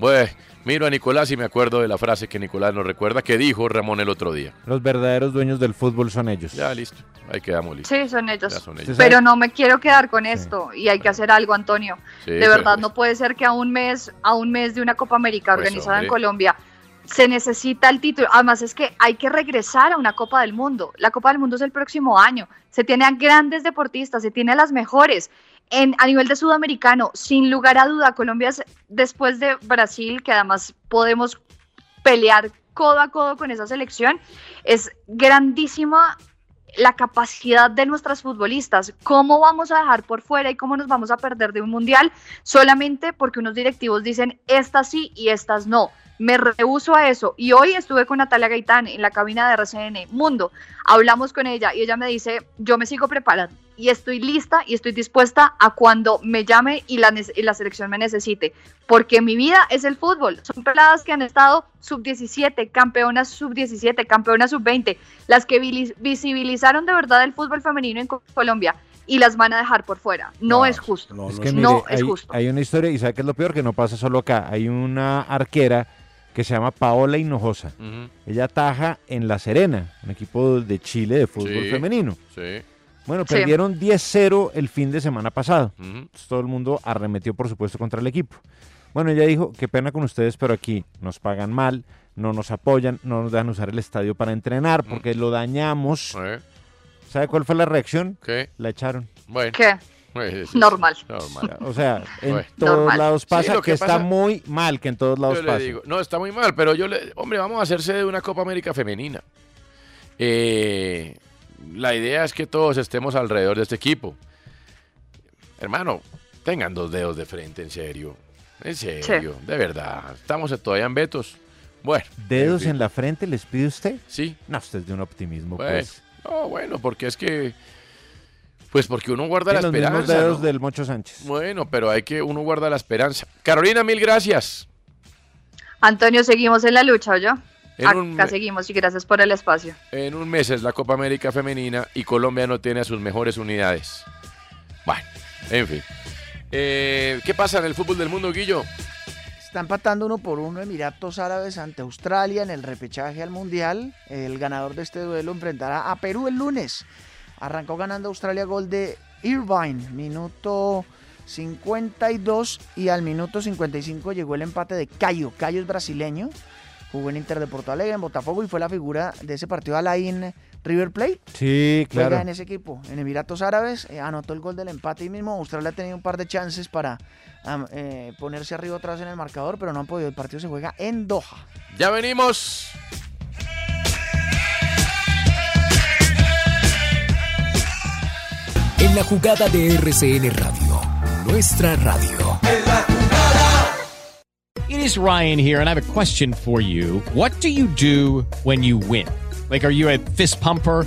Bueno, miro a Nicolás y me acuerdo de la frase que Nicolás nos recuerda que dijo Ramón el otro día. Los verdaderos dueños del fútbol son ellos. Ya, listo. Ahí quedamos listos. Sí, son ellos. Ya son ellos. Pero no me quiero quedar con esto y hay que hacer algo, Antonio. Sí, de pero verdad, pues- no puede ser que a un mes, a un mes de una Copa América Pues, organizada en. Colombia se necesita el título. Además es que hay que regresar a una Copa del Mundo. La Copa del Mundo es el próximo año. Se tiene a grandes deportistas, se tiene a las mejores. En, a nivel de sudamericano, sin lugar a duda, Colombia es, después de Brasil, que además podemos pelear codo a codo con esa selección, es grandísima la capacidad de nuestras futbolistas. ¿Cómo vamos a dejar por fuera y cómo nos vamos a perder de un mundial solamente porque unos directivos dicen estas sí y estas no? Me rehuso a eso. Y hoy estuve con Natalia Gaitán en la cabina de RCN Mundo. Hablamos con ella y ella me dice, yo me sigo preparando y estoy lista y estoy dispuesta a cuando me llame y la, nece- y la selección me necesite. Porque mi vida es el fútbol. Son peladas que han estado sub-17, campeonas sub-17, campeonas sub-20, las que visibilizaron de verdad el fútbol femenino en Co- Colombia y las van a dejar por fuera. No, es justo. No, Es que mire, es hay, justo. hay una historia, y ¿sabe qué es lo peor? Que no pasa solo acá. Hay una arquera que se llama Paola Hinojosa. Ella ataja en La Serena, un equipo de Chile de fútbol Sí, femenino. Sí. Bueno, Sí. perdieron 10-0 el fin de semana pasado. Todo el mundo arremetió, por supuesto, contra el equipo. Bueno, ella dijo, qué pena con ustedes, pero aquí nos pagan mal, no nos apoyan, no nos dejan usar el estadio para entrenar porque lo dañamos. ¿Sabe cuál fue la reacción? ¿Qué? La echaron. Bueno. ¿Qué? Normal. Normal. O sea, en Bueno. todos Normal. lados Sí, pasa lo que, que está muy mal que en todos lados Yo le pasa. digo, no, está muy mal, pero yo le, hombre, vamos a hacerse de una Copa América femenina. Eh, la idea es que todos estemos alrededor de este equipo. Hermano, tengan dos dedos de frente, en serio. En serio, de verdad. Estamos todavía en vetos. Bueno. ¿Dedos fin. en la frente les pide usted? Sí. No, usted es de un optimismo, Bueno, pues. no, bueno, porque es que. Pues porque uno guarda la los mismos esperanza. dedos ¿no? del Mocho Sánchez. Bueno, pero hay que. Uno guarda la esperanza. Carolina, mil gracias. Antonio, seguimos en la lucha, ¿o yo? En Acá un seguimos y gracias por el espacio. En un mes es la Copa América Femenina y Colombia no tiene a sus mejores unidades. Bueno, en fin. Eh, ¿Qué pasa en el fútbol del mundo, Guillo? Está empatando uno por uno Emiratos Árabes ante Australia en el repechaje al Mundial. El ganador de este duelo enfrentará a Perú el lunes. Arrancó ganando Australia gol de Irvine, minuto 52 y al minuto 55 llegó el empate de Cayo. Cayo es brasileño, jugó en Inter de Porto Alegre, en Botafogo y fue la figura de ese partido Alain River Plate. Sí, Juega claro. en ese equipo, en Emiratos Árabes, eh, anotó el gol del empate y mismo. Australia ha tenido un par de chances para eh, ponerse arriba otra vez en el marcador, pero no han podido. El partido se juega en Doha. Ya venimos. En la jugada de RCN Radio, nuestra radio. It is Ryan here, and I have a question for you. What do you do when you win? Like, are you a fist pumper?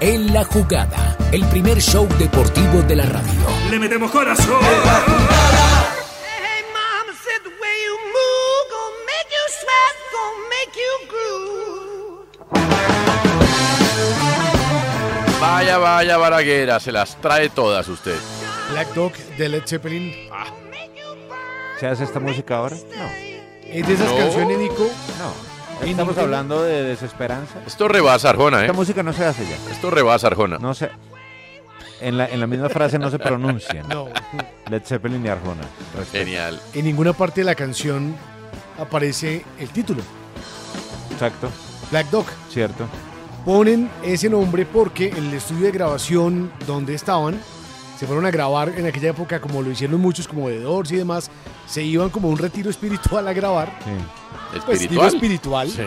En la jugada, el primer show deportivo de la radio. Le metemos corazón. Vaya, vaya, Baraguera, se las trae todas usted. Black Dog de Led Zeppelin. ¿Se hace esta música ahora? No. Es de esas No. canciones, Nico. No. Estamos hablando de desesperanza. Esto rebasa Arjona, ¿eh? Esta música no se hace ya. Esto rebasa Arjona. No se. En la, en la misma frase no se pronuncian. No. Led Zeppelin y Arjona. Genial. En ninguna parte de la canción aparece el título. Exacto. Black Dog. Cierto. Ponen ese nombre porque en el estudio de grabación donde estaban, se fueron a grabar en aquella época, como lo hicieron muchos, como de Doors y demás, se iban como a un retiro espiritual a grabar. Pues, digo ¿Espiritual? espiritual. Sí.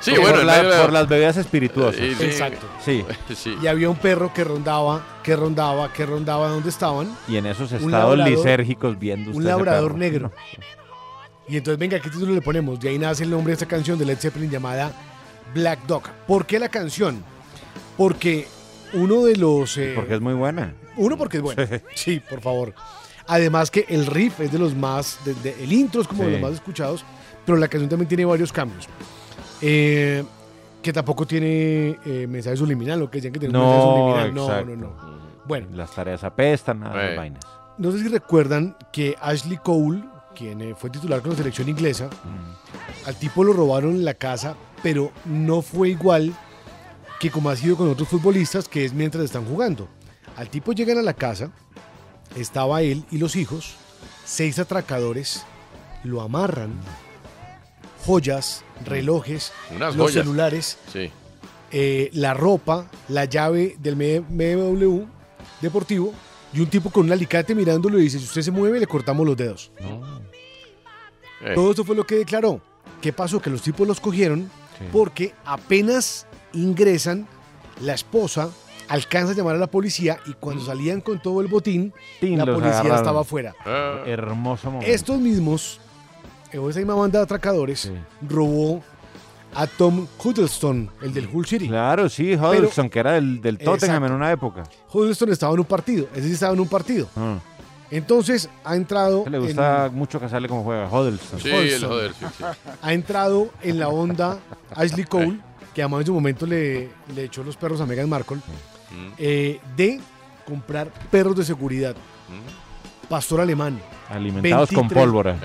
Sí, por, bueno, la- por las bebidas espirituosas. Sí, sí. Exacto. Sí. Sí. Y había un perro que rondaba, que rondaba, que rondaba donde estaban. Y en esos estados labrador- lisérgicos viendo usted Un labrador perro. negro. Y entonces, venga, ¿qué título le ponemos? De ahí nace el nombre de esta canción de Led Zeppelin llamada Black Dog. ¿Por qué la canción? Porque uno de los... eh, Porque es muy buena. Uno porque es bueno. Sí, por favor. Además que el riff es de los más... de- de- el intro es como de los más escuchados, pero la canción también tiene varios cambios. Eh, que tampoco tiene eh, mensaje subliminal, lo que decían que tiene mensaje No, subliminal. No, no, no. Bueno. Las tareas apestan, nada de Eh. vainas. No sé si recuerdan que Ashley Cole, quien eh, fue titular con la selección inglesa, Mm. al tipo lo robaron en la casa, pero no fue igual que como ha sido con otros futbolistas, que es mientras están jugando. Al tipo llegan a la casa, estaba él y los hijos, seis atracadores, lo amarran, joyas, relojes, Unas los joyas. celulares, Sí. eh, la ropa, la llave del BMW deportivo y un tipo con un alicate mirándolo y dice, si usted se mueve le cortamos los dedos. Eh. Todo esto fue lo que declaró. ¿Qué pasó? Que los tipos los cogieron Sí. porque apenas ingresan, la esposa alcanza a llamar a la policía y cuando salían con todo el botín, la policía agarraron. estaba afuera. Ah. Hermoso momento. Estos mismos, esa misma banda de atracadores, robó a Tom Huddleston, el del Hull City. Claro, sí, Huddleston, que era del, del Tottenham Exacto. en una época. Huddleston estaba en un partido, ese sí estaba en un partido. Ah. Entonces ha entrado. Le en- gusta mucho casarle como juega Huddleston. Sí, el joder, sí, sí. ha entrado en la onda Ashley Cole, que además en su momento le, le echó los perros a Meghan Markle, eh, de comprar perros de seguridad. Pastor alemán. Alimentados con pólvora.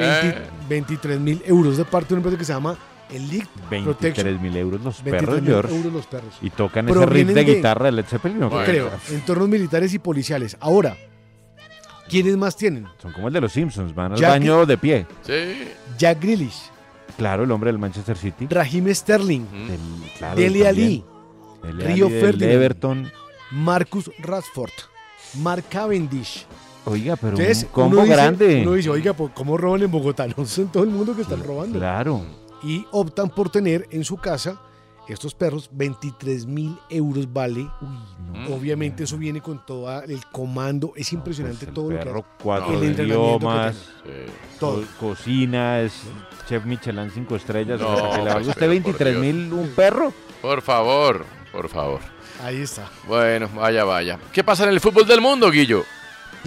23 mil euros de parte de una empresa que se llama Elite 23 Protection. mil euros los 23 perros, mil George. euros los perros. Y tocan ese riff de de- guitarra de Led Zeppelin. ¿o qué? Creo, entornos militares y policiales. Ahora, ¿quiénes más tienen? Son como el de los Simpsons, van al Jack- baño de pie. Sí. Jack Grealish, Claro, el hombre del Manchester City. Raheem Sterling, Del- claro, Dele él Ali, también. Dele Río Ferdinand, Everton. Marcus Rashford, Mark Cavendish. Oiga, pero Entonces, un combo uno dice- grande. Uno dice, oiga, pues, ¿cómo roban en Bogotá? No son todo el mundo que están robando. Claro. Y optan por tener en su casa estos perros, 23 mil euros vale. Obviamente eso viene con todo el comando. Es impresionante Pues el todo lo que perro, cuatro El entrenamiento que idiomas, eh, Todo. co- cocina, es chef Michelin cinco estrellas. No, o sea, que le valga pues, usted pero por 23 mil un perro. Por favor, por favor. Ahí está. Bueno, vaya, vaya. ¿Qué pasa en el fútbol del mundo, Guillo?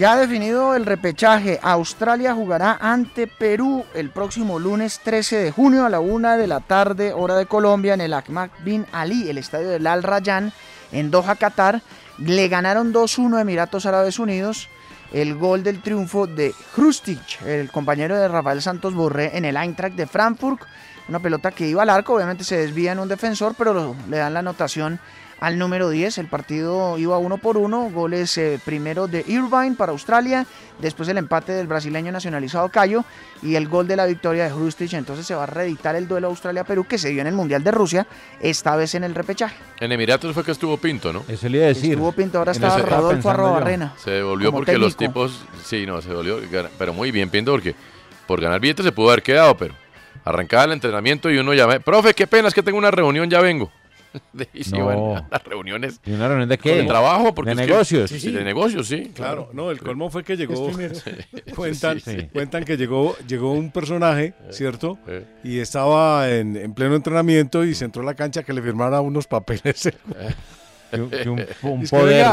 Ya definido el repechaje, Australia jugará ante Perú el próximo lunes 13 de junio a la una de la tarde, hora de Colombia, en el Ahmad Bin Ali, el estadio del Al Rayyan, en Doha, Qatar. Le ganaron 2-1 a Emiratos Árabes Unidos. El gol del triunfo de Krustic, el compañero de Rafael Santos Borré, en el Eintracht de Frankfurt. Una pelota que iba al arco, obviamente se desvía en un defensor, pero le dan la anotación al número 10. El partido iba uno por uno. Goles eh, primero de Irvine para Australia, después el empate del brasileño nacionalizado Cayo y el gol de la victoria de Hrustic. Entonces se va a reeditar el duelo Australia-Perú que se dio en el Mundial de Rusia, esta vez en el repechaje. En Emiratos fue que estuvo Pinto, ¿no? Eso le iba a decir. Estuvo Pinto, ahora estaba Rodolfo Arrobarrena. Se devolvió porque los tipos. Sí, no, se devolvió. Pero muy bien, Pinto, porque por ganar billetes se pudo haber quedado, pero arrancaba el entrenamiento y uno ya. Profe, qué pena, es que tengo una reunión, ya vengo. De, y se No. iban a las reuniones. ¿Y una reunión de qué? De trabajo, porque ¿De es que- negocios? sí, de negocios, sí. Claro, no, el colmo fue que llegó. Cuentan, Sí, sí. cuentan que llegó, llegó un personaje, ¿cierto? Y estaba en, en pleno entrenamiento y se entró a la cancha que le firmara unos papeles. Que un- que un- un que, poder.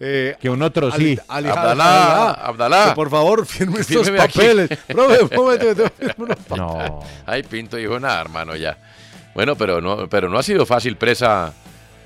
eh, Que un otro Ali- sí. Ali- Abdalá, Abdalá. que por favor, firme estos papeles. Profe, un momento, yo tengo que firmar unos papeles. No. Ay, Pinto dijo nada, hermano, ya. Bueno, pero no, pero no ha sido fácil presa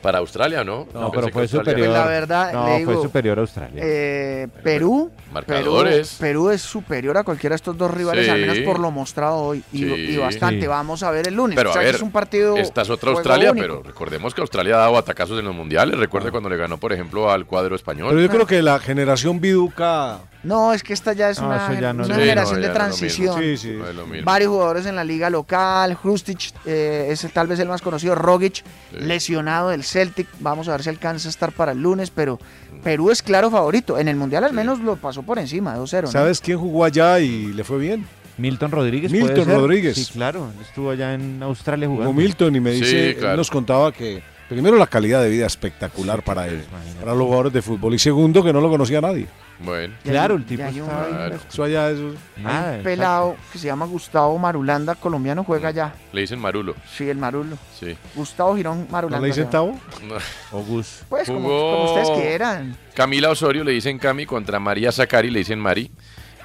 para Australia, ¿no? No, pero fue Australia- superior. La verdad, no, le digo, fue superior a Australia. Eh, Perú, Perú, Marcadores. Perú es superior a cualquiera de estos dos rivales, al menos por lo mostrado hoy. Y, Sí. y bastante. Sí. Vamos a ver el lunes. Pero O a ver, es un partido. esta es otra Australia, único. pero recordemos que Australia ha dado atacazos en los mundiales. Recuerde cuando le ganó, por ejemplo, al cuadro español. Pero yo creo que la generación Biduca. No, es que esta ya es No, una, eso ya no una es- generación no, de transición. Sí, sí. Varios jugadores en la liga local. Hrustic eh, es tal vez el más conocido. Rogic, lesionado del Celtic. Vamos a ver si alcanza a estar para el lunes. Pero Perú es claro favorito. En el mundial al menos lo pasó por encima, 2-0. ¿no? ¿Sabes quién jugó allá y le fue bien? Milton Rodríguez. Milton ¿puede ser? Rodríguez. Sí, claro. Estuvo allá en Australia jugando. Milton y me dice, Sí, claro. él nos contaba que primero la calidad de vida espectacular para él, para los jugadores de fútbol, y segundo que no lo conocía nadie. Bueno. Claro, el tipo Ya ahí. Claro. Eso allá. Nada, un pelado que se llama Gustavo Marulanda, colombiano, juega allá. Le dicen Marulo. Sí, el Marulo. Sí. Gustavo Girón Marulanda. ¿No le dicen. Tavo? O Gus. Pues como, Jugó- como ustedes quieran. Camila Osorio le dicen Cami contra María Zacari le dicen Mari.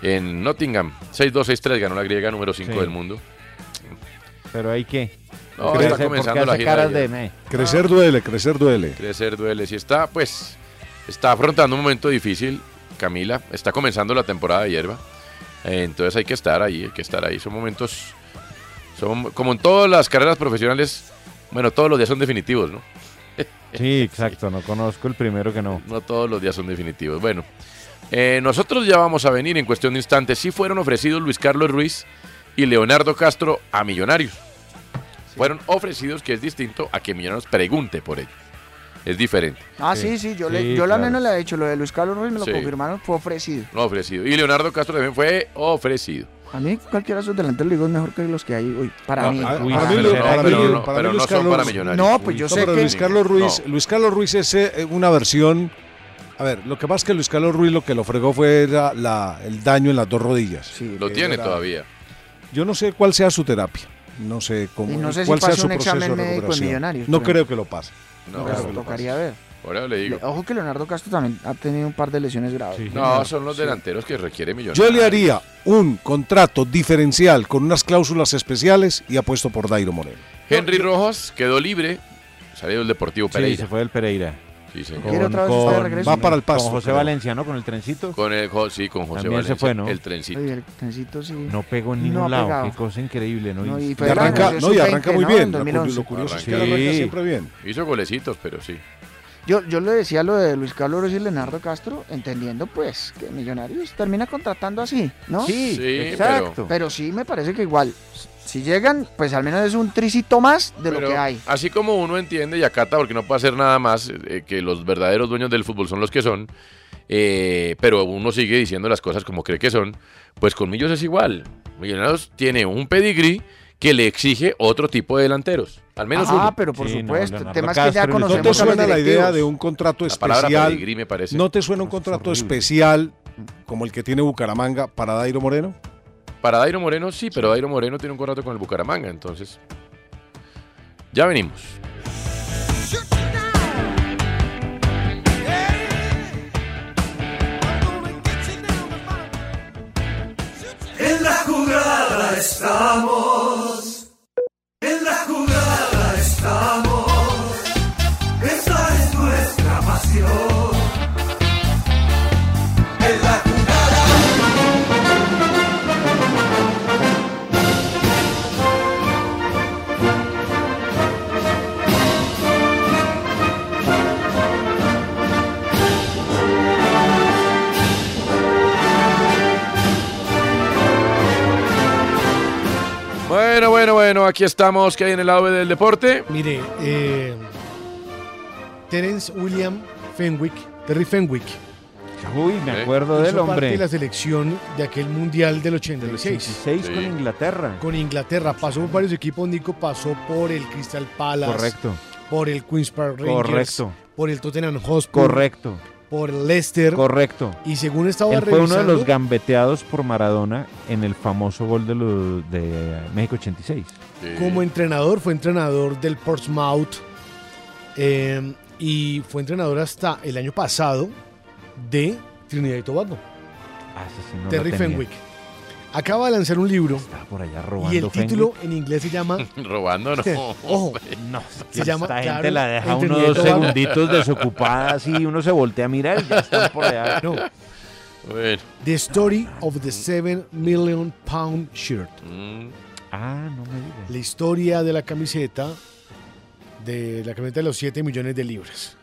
En Nottingham, 6-2-6-3 ganó la griega número 5 Sí. del mundo. Pero hay que. No, Crece- está comenzando la gira de-. Crecer duele, crecer duele. Crecer duele. Si está, pues, está afrontando un momento difícil, Camila. Está comenzando la temporada de hierba. Eh, entonces hay que estar ahí, hay que estar ahí. Son momentos, son como en todas las carreras profesionales, bueno, todos los días son definitivos, ¿no? Sí, exacto. No conozco el primero que no. No todos los días son definitivos. Bueno, eh, nosotros ya vamos a venir en cuestión de instantes. Sí fueron ofrecidos Luis Carlos Ruiz y Leonardo Castro a Millonarios. Fueron ofrecidos, que es distinto a que Millonarios pregunte por ellos. Es diferente. Ah, sí, sí, yo, le, Sí, yo claro. menos le he dicho, lo de Luis Carlos Ruiz me lo Sí. confirmaron, fue ofrecido. No ofrecido. Y Leonardo Castro también fue ofrecido. A mí cualquiera de esos delanteros digo es mejor que los que hay hoy, para No, mí. a- Para Ah, mí, pero para pero mí- no, para pero mí no Luis son Carlos- para Millonarios. No, pues yo No, sé pero que... Luis Carlos Ruiz, No. Luis Carlos Ruiz es eh, una versión. A ver, lo que pasa es que Luis Carlos Ruiz lo que lo fregó fue la- la- el daño en las dos rodillas. Lo Eh, tiene era- todavía. Yo no sé cuál sea su terapia. No sé cómo. Y no sé si cuál sea pase su un proceso examen de médico en. Millonarios, No pero- creo que lo pase. No, Pero tocaría ver. Le digo. Ojo que Leonardo Castro también ha tenido un par de lesiones graves. No, son los delanteros que requiere Millonarios. Yo le haría un contrato diferencial con unas cláusulas especiales y apuesto por Dairo Moreno. Henry Rojas quedó libre. Salió del Deportivo Sí, Pereira. se fue del Pereira. Sí, señor. ¿Quiere otra vez usted de regreso? Va para el pasto, Con José creo. Valencia, ¿no? Con el trencito. Con el, jo- sí, con José También se Valencia. fue, ¿no? El trencito. Oye, el trencito sí. No pegó en No ningún ha lado. pegado. Qué cosa increíble, ¿no? No, y arranca, no, y arranca muy ¿no? bien. En Lo, 2011. lo curioso es que Arranca. siempre bien. Hizo golecitos, pero sí. Yo, yo le decía lo de Luis Carlos Ruiz y Leonardo Castro, entendiendo pues que Millonarios termina contratando así, ¿no? Sí, Sí, exacto. Pero sí me parece que igual, si llegan, pues al menos es un tricito más de lo que hay. Así como uno entiende y acata, porque no puede hacer nada más, eh, que los verdaderos dueños del fútbol son los que son, eh, pero uno sigue diciendo las cosas como cree que son, pues con Millos es igual. Millonarios tiene un pedigrí que le exige otro tipo de delanteros, al menos ah, uno. pero por Sí, no, supuesto, temas que ya ¿No conocemos te suena la idea de un contrato La palabra especial? pedigrí me parece. ¿No te suena un contrato especial como el que tiene Bucaramanga para Dairo Moreno? Para Dairo Moreno sí, pero Dairo Moreno tiene un contrato con el Bucaramanga, entonces. Ya venimos. En la jugada estamos. Bueno, aquí estamos. ¿Qué hay en el lado B del deporte? Mire, eh, Terence William Fenwick, Terry Fenwick, Uy, me acuerdo del hizo parte hombre. de la selección de aquel Mundial del 86. 16 con Sí. Inglaterra. Con Inglaterra, pasó por varios equipos, Nico pasó por el Crystal Palace. Correcto. por el Queens Park Rangers, Correcto. por el Tottenham Hotspur, Correcto. Por Leicester. Correcto. Y según estaba Él fue uno de los gambeteados por Maradona en el famoso gol de, los de México 86. como entrenador, fue entrenador del Portsmouth eh, y fue entrenador hasta el año pasado de Trinidad y Tobago. Ah, ese sí no lo Terry tenía. Fenwick. Acaba de lanzar un libro por allá y el robando título en inglés se llama Robando no. Ojo, no, se llama Esta claro, gente la deja en uno Trinidad y dos segunditos desocupada así, uno se voltea a mirar y ya están por allá. No. Bueno. The Story of the Seven Million Pound Shirt. Mm. Ah, no me digas. La historia de la camiseta de la camiseta de los 7 millones de libras.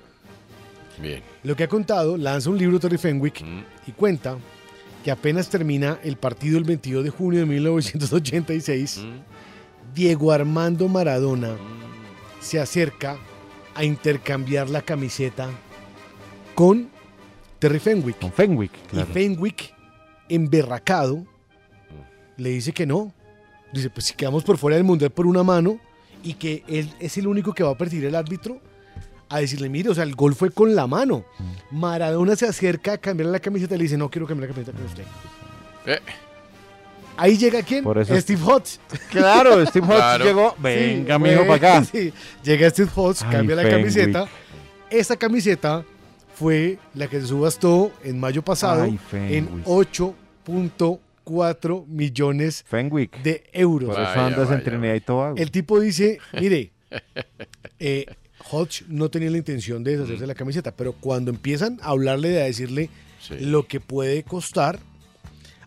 Bien. Lo que ha contado, lanza un libro Terry Fenwick y cuenta que apenas termina el partido el 22 de junio de 1986, Diego Armando Maradona se acerca a intercambiar la camiseta con Terry Fenwick. Con Fenwick, claro. Y Fenwick, emberracado, le dice que no. Dice, pues si quedamos por fuera del mundial por una mano y que él es el único que va a partir el árbitro a decirle, mire, o sea, el gol fue con la mano. Mm. Maradona se acerca a cambiarle la camiseta y le dice, no quiero cambiar la camiseta con usted. Eh, Ahí llega quién? Por eso- Steve Hodge. Claro, Steve Hodge llegó, venga, mijo, fue- pa' acá. sí. Llega Steve Hodge, Ay, cambia la Fenwick. camiseta. Esa camiseta fue la que se subastó en mayo pasado Ay, en Fenwick. 8.4 millones Fenwick. de euros. Por eso andas en Trinidad y Tobago. El tipo dice, mire, eh, Hodge no tenía la intención de deshacerse de la camiseta, pero cuando empiezan a hablarle, de a decirle lo que puede costar,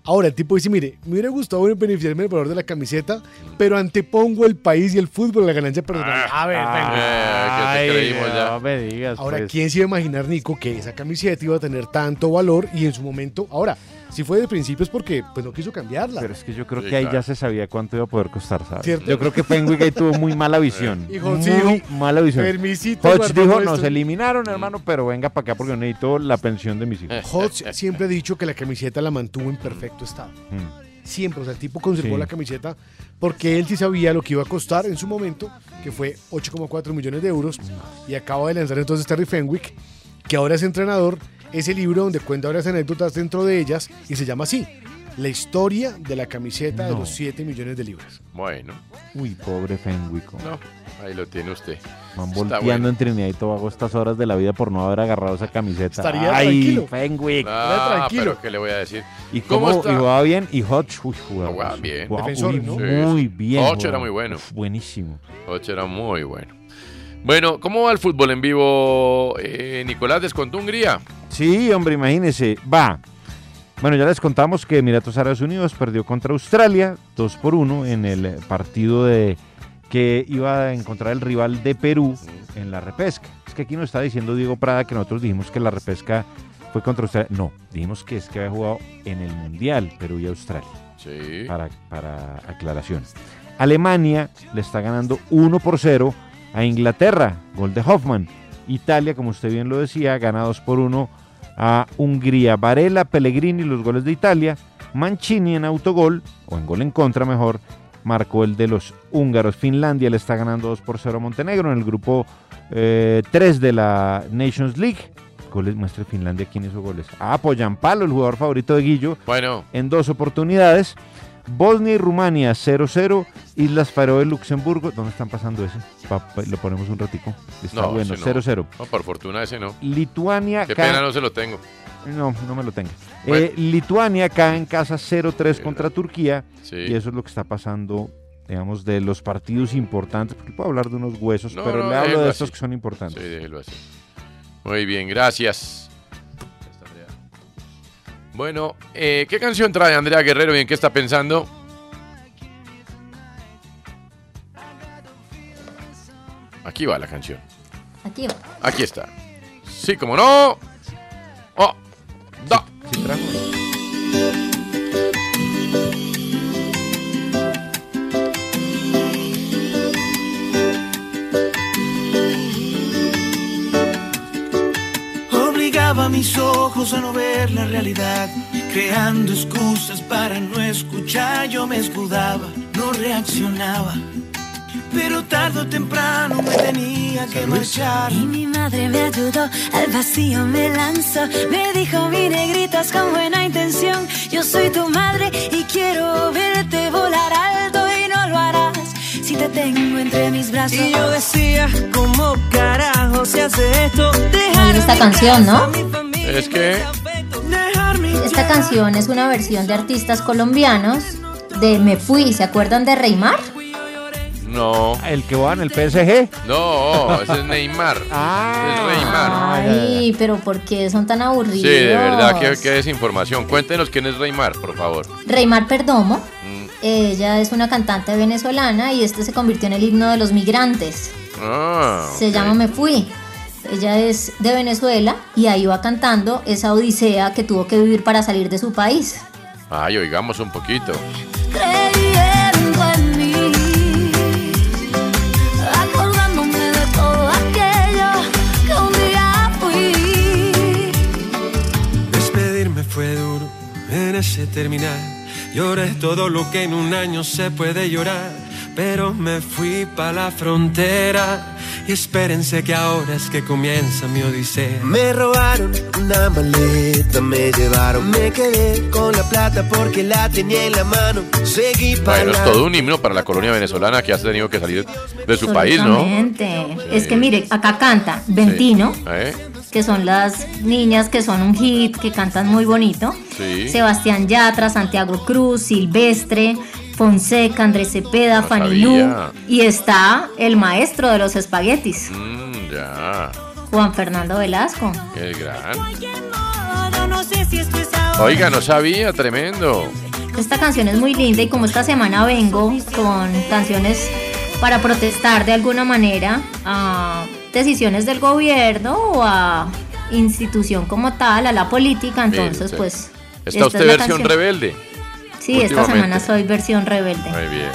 ahora el tipo dice, mire, me hubiera gustado beneficiarme del valor de la camiseta, pero antepongo el país y el fútbol a la ganancia personal. a ver, venga. Eh, ¿qué te creímos ya? No me digas. Ahora, pues. ¿quién se iba a imaginar, Nico, que esa camiseta iba a tener tanto valor y en su momento, ahora, si fue de principio es porque pues no quiso cambiarla. Pero es que yo creo Sí, que ahí claro. ya se sabía cuánto iba a poder costar, ¿sabes? ¿Cierto? Yo creo que Fenwick ahí tuvo muy mala visión. Hijo, muy sí, hijo. mala visión. Permisito, Hodge dijo, esto". nos eliminaron, hermano, pero venga para acá porque yo necesito la pensión de mis hijos. Hodge siempre ha dicho que la camiseta la mantuvo en perfecto estado. Mm. Siempre, o sea, el tipo conservó Sí. la camiseta porque él sí sabía lo que iba a costar en su momento, que fue 8,4 millones de euros, y acaba de lanzar entonces Terry Fenwick, que ahora es entrenador, ese libro donde cuenta varias anécdotas dentro de ellas, y se llama así, La historia de la camiseta de los 7 millones de libras. Bueno, Uy, pobre Fenwick. no, ahí lo tiene usted. Van volteando bueno. en Trinidad y Tobago estas horas de la vida por no haber agarrado esa camiseta. Estaría Ay, tranquilo. Fenwick. Ah, tranquilo. pero ¿qué le voy a decir? ¿Y ¿Cómo cómo, está? y jugaba bien? Y Hodge, uy, jugaba, bien. jugaba Defensor, muy, ¿no? muy Sí. bien. Hodge era muy bueno. Uf, buenísimo. Ocho era muy bueno. Bueno, ¿cómo va el fútbol en vivo, eh, Nicolás? ¿Descontó Hungría? Sí, hombre, imagínese. Va. Bueno, ya les contamos que Emiratos Árabes Unidos perdió contra Australia 2 por 1 en el partido de que iba a encontrar el rival de Perú en la repesca. Es que aquí nos está diciendo Diego Prada que nosotros dijimos que la repesca fue contra Australia. No, dijimos que es que había jugado en el Mundial Perú y Australia. Sí. Para, para aclaración. Alemania le está ganando 1 por 0 a Inglaterra, gol de Hoffman. Italia, como usted bien lo decía, gana 2 por 1 a Hungría. Varela, Pellegrini, los goles de Italia. Mancini en autogol, o en gol en contra mejor, marcó el de los húngaros. Finlandia le está ganando 2 por 0 a Montenegro en el grupo 3 de la Nations League. Goles, muestre Finlandia quién hizo goles. Ah, Palo, el jugador favorito de Guillo, Bueno, en dos oportunidades. Bosnia y Rumania 0-0. Islas Faroe, Luxemburgo. ¿Dónde están pasando ese? Lo ponemos un ratico. Está no, bueno, ese no. 0-0. No, por fortuna ese no. Lituania Qué pena no se lo tengo. No, no me lo tenga. Bueno. Eh, Lituania cae en casa 0-3 contra Turquía. Sí. Y eso es lo que está pasando, digamos, de los partidos importantes. Porque puedo hablar de unos huesos, No, pero no, le hablo de así. estos que son importantes. Sí, déjelo así. Muy bien, gracias. Bueno, eh, ¿qué canción trae Andrea Guerrero y en qué está pensando? Aquí va la canción. Aquí va. Aquí está. Sí, como no. Oh, da. Obligaba mis ojos a no ver la realidad, creando excusas para no escuchar. Yo me escudaba, no reaccionaba. pero tarde o temprano me tenía que marchar. Y mi madre me ayudó, al vacío me lanzó. Me dijo, mi negritas con buena intención. Yo soy tu madre y quiero verte volar alto y no lo harás si te tengo entre mis brazos. Y yo decía, ¿cómo carajo se hace esto? Dejar esta canción, ¿no? Es que Esta canción es una versión de artistas colombianos de Me Fui. ¿Se acuerdan de Reymar? no. El que va en el PSG. No, ese es Neymar. Ah. es Neymar. Ay, pero ¿por qué son tan aburridos? Sí, de verdad, qué, qué desinformación. Cuéntenos quién es Neymar, por favor. Reymar Perdomo. Mm. Ella es una cantante venezolana y este se convirtió en el himno de los migrantes. Ah, Se llama Me Fui. Ella es de Venezuela y ahí va cantando esa odisea que tuvo que vivir para salir de su país. Ay, oigamos un poquito. creyendo en mí, acordándome de todo aquello que un día fui. Despedirme fue duro en ese terminal. Lloré todo lo que en un año se puede llorar. Pero me fui pa' la frontera. Y espérense que ahora es que comienza mi odisea. Me robaron una maleta, me llevaron. Me quedé con la plata porque la tenía en la mano. Seguí pa' Bueno, es todo un himno para la colonia venezolana que ha tenido que salir de su país, ¿no? Absolutamente. Es que mire, acá canta Ventino, ¿Eh? que son las niñas que son un hit, que cantan muy bonito. Sí. Sebastián Yatra, Santiago Cruz, Silvestre, Fonseca, Andrés Cepeda, No Fanny Lu. Y está el maestro de los espaguetis, Mm, ya, Juan Fernando Velasco. qué gran. Oiga, no sabía, tremendo. Esta canción es muy linda y como esta semana vengo con canciones para protestar de alguna manera a decisiones del gobierno o a institución como tal, a la política, entonces Bien, pues... sí. ¿Está usted es la versión canción. rebelde? Sí, esta semana soy versión rebelde. Muy bien.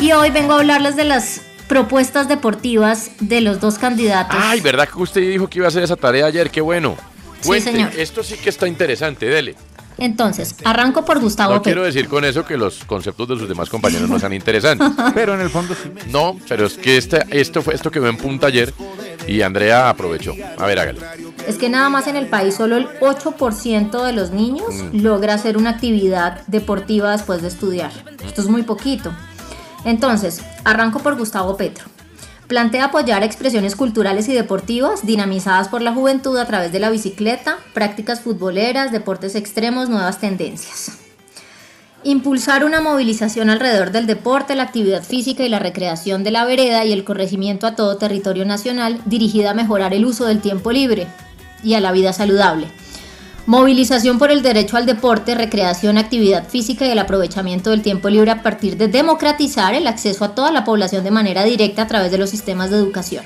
Y hoy vengo a hablarles de las propuestas deportivas de los dos candidatos. Ay, ¿verdad que usted dijo que iba a hacer esa tarea ayer? Qué bueno. Sí, señor. esto sí que está interesante, dele. Entonces, arranco por Gustavo No quiero decir con eso que los conceptos de sus demás compañeros no sean interesantes. Pero en el fondo sí. No, pero es que este, esto fue esto quedó en punta ayer y Andrea aprovechó. A ver, hágale. Es que nada más en el país solo el 8% de los niños Mm. logra hacer una actividad deportiva después de estudiar. Esto es muy poquito. Entonces, arranco por Gustavo Petro. Plantea apoyar expresiones culturales y deportivas dinamizadas por la juventud a través de la bicicleta, prácticas futboleras, deportes extremos, nuevas tendencias. Impulsar una movilización alrededor del deporte, la actividad física y la recreación de la vereda y el corregimiento a todo territorio nacional dirigida a mejorar el uso del tiempo libre y a la vida saludable. Movilización por el derecho al deporte, recreación, actividad física y el aprovechamiento del tiempo libre a partir de democratizar el acceso a toda la población de manera directa a través de los sistemas de educación.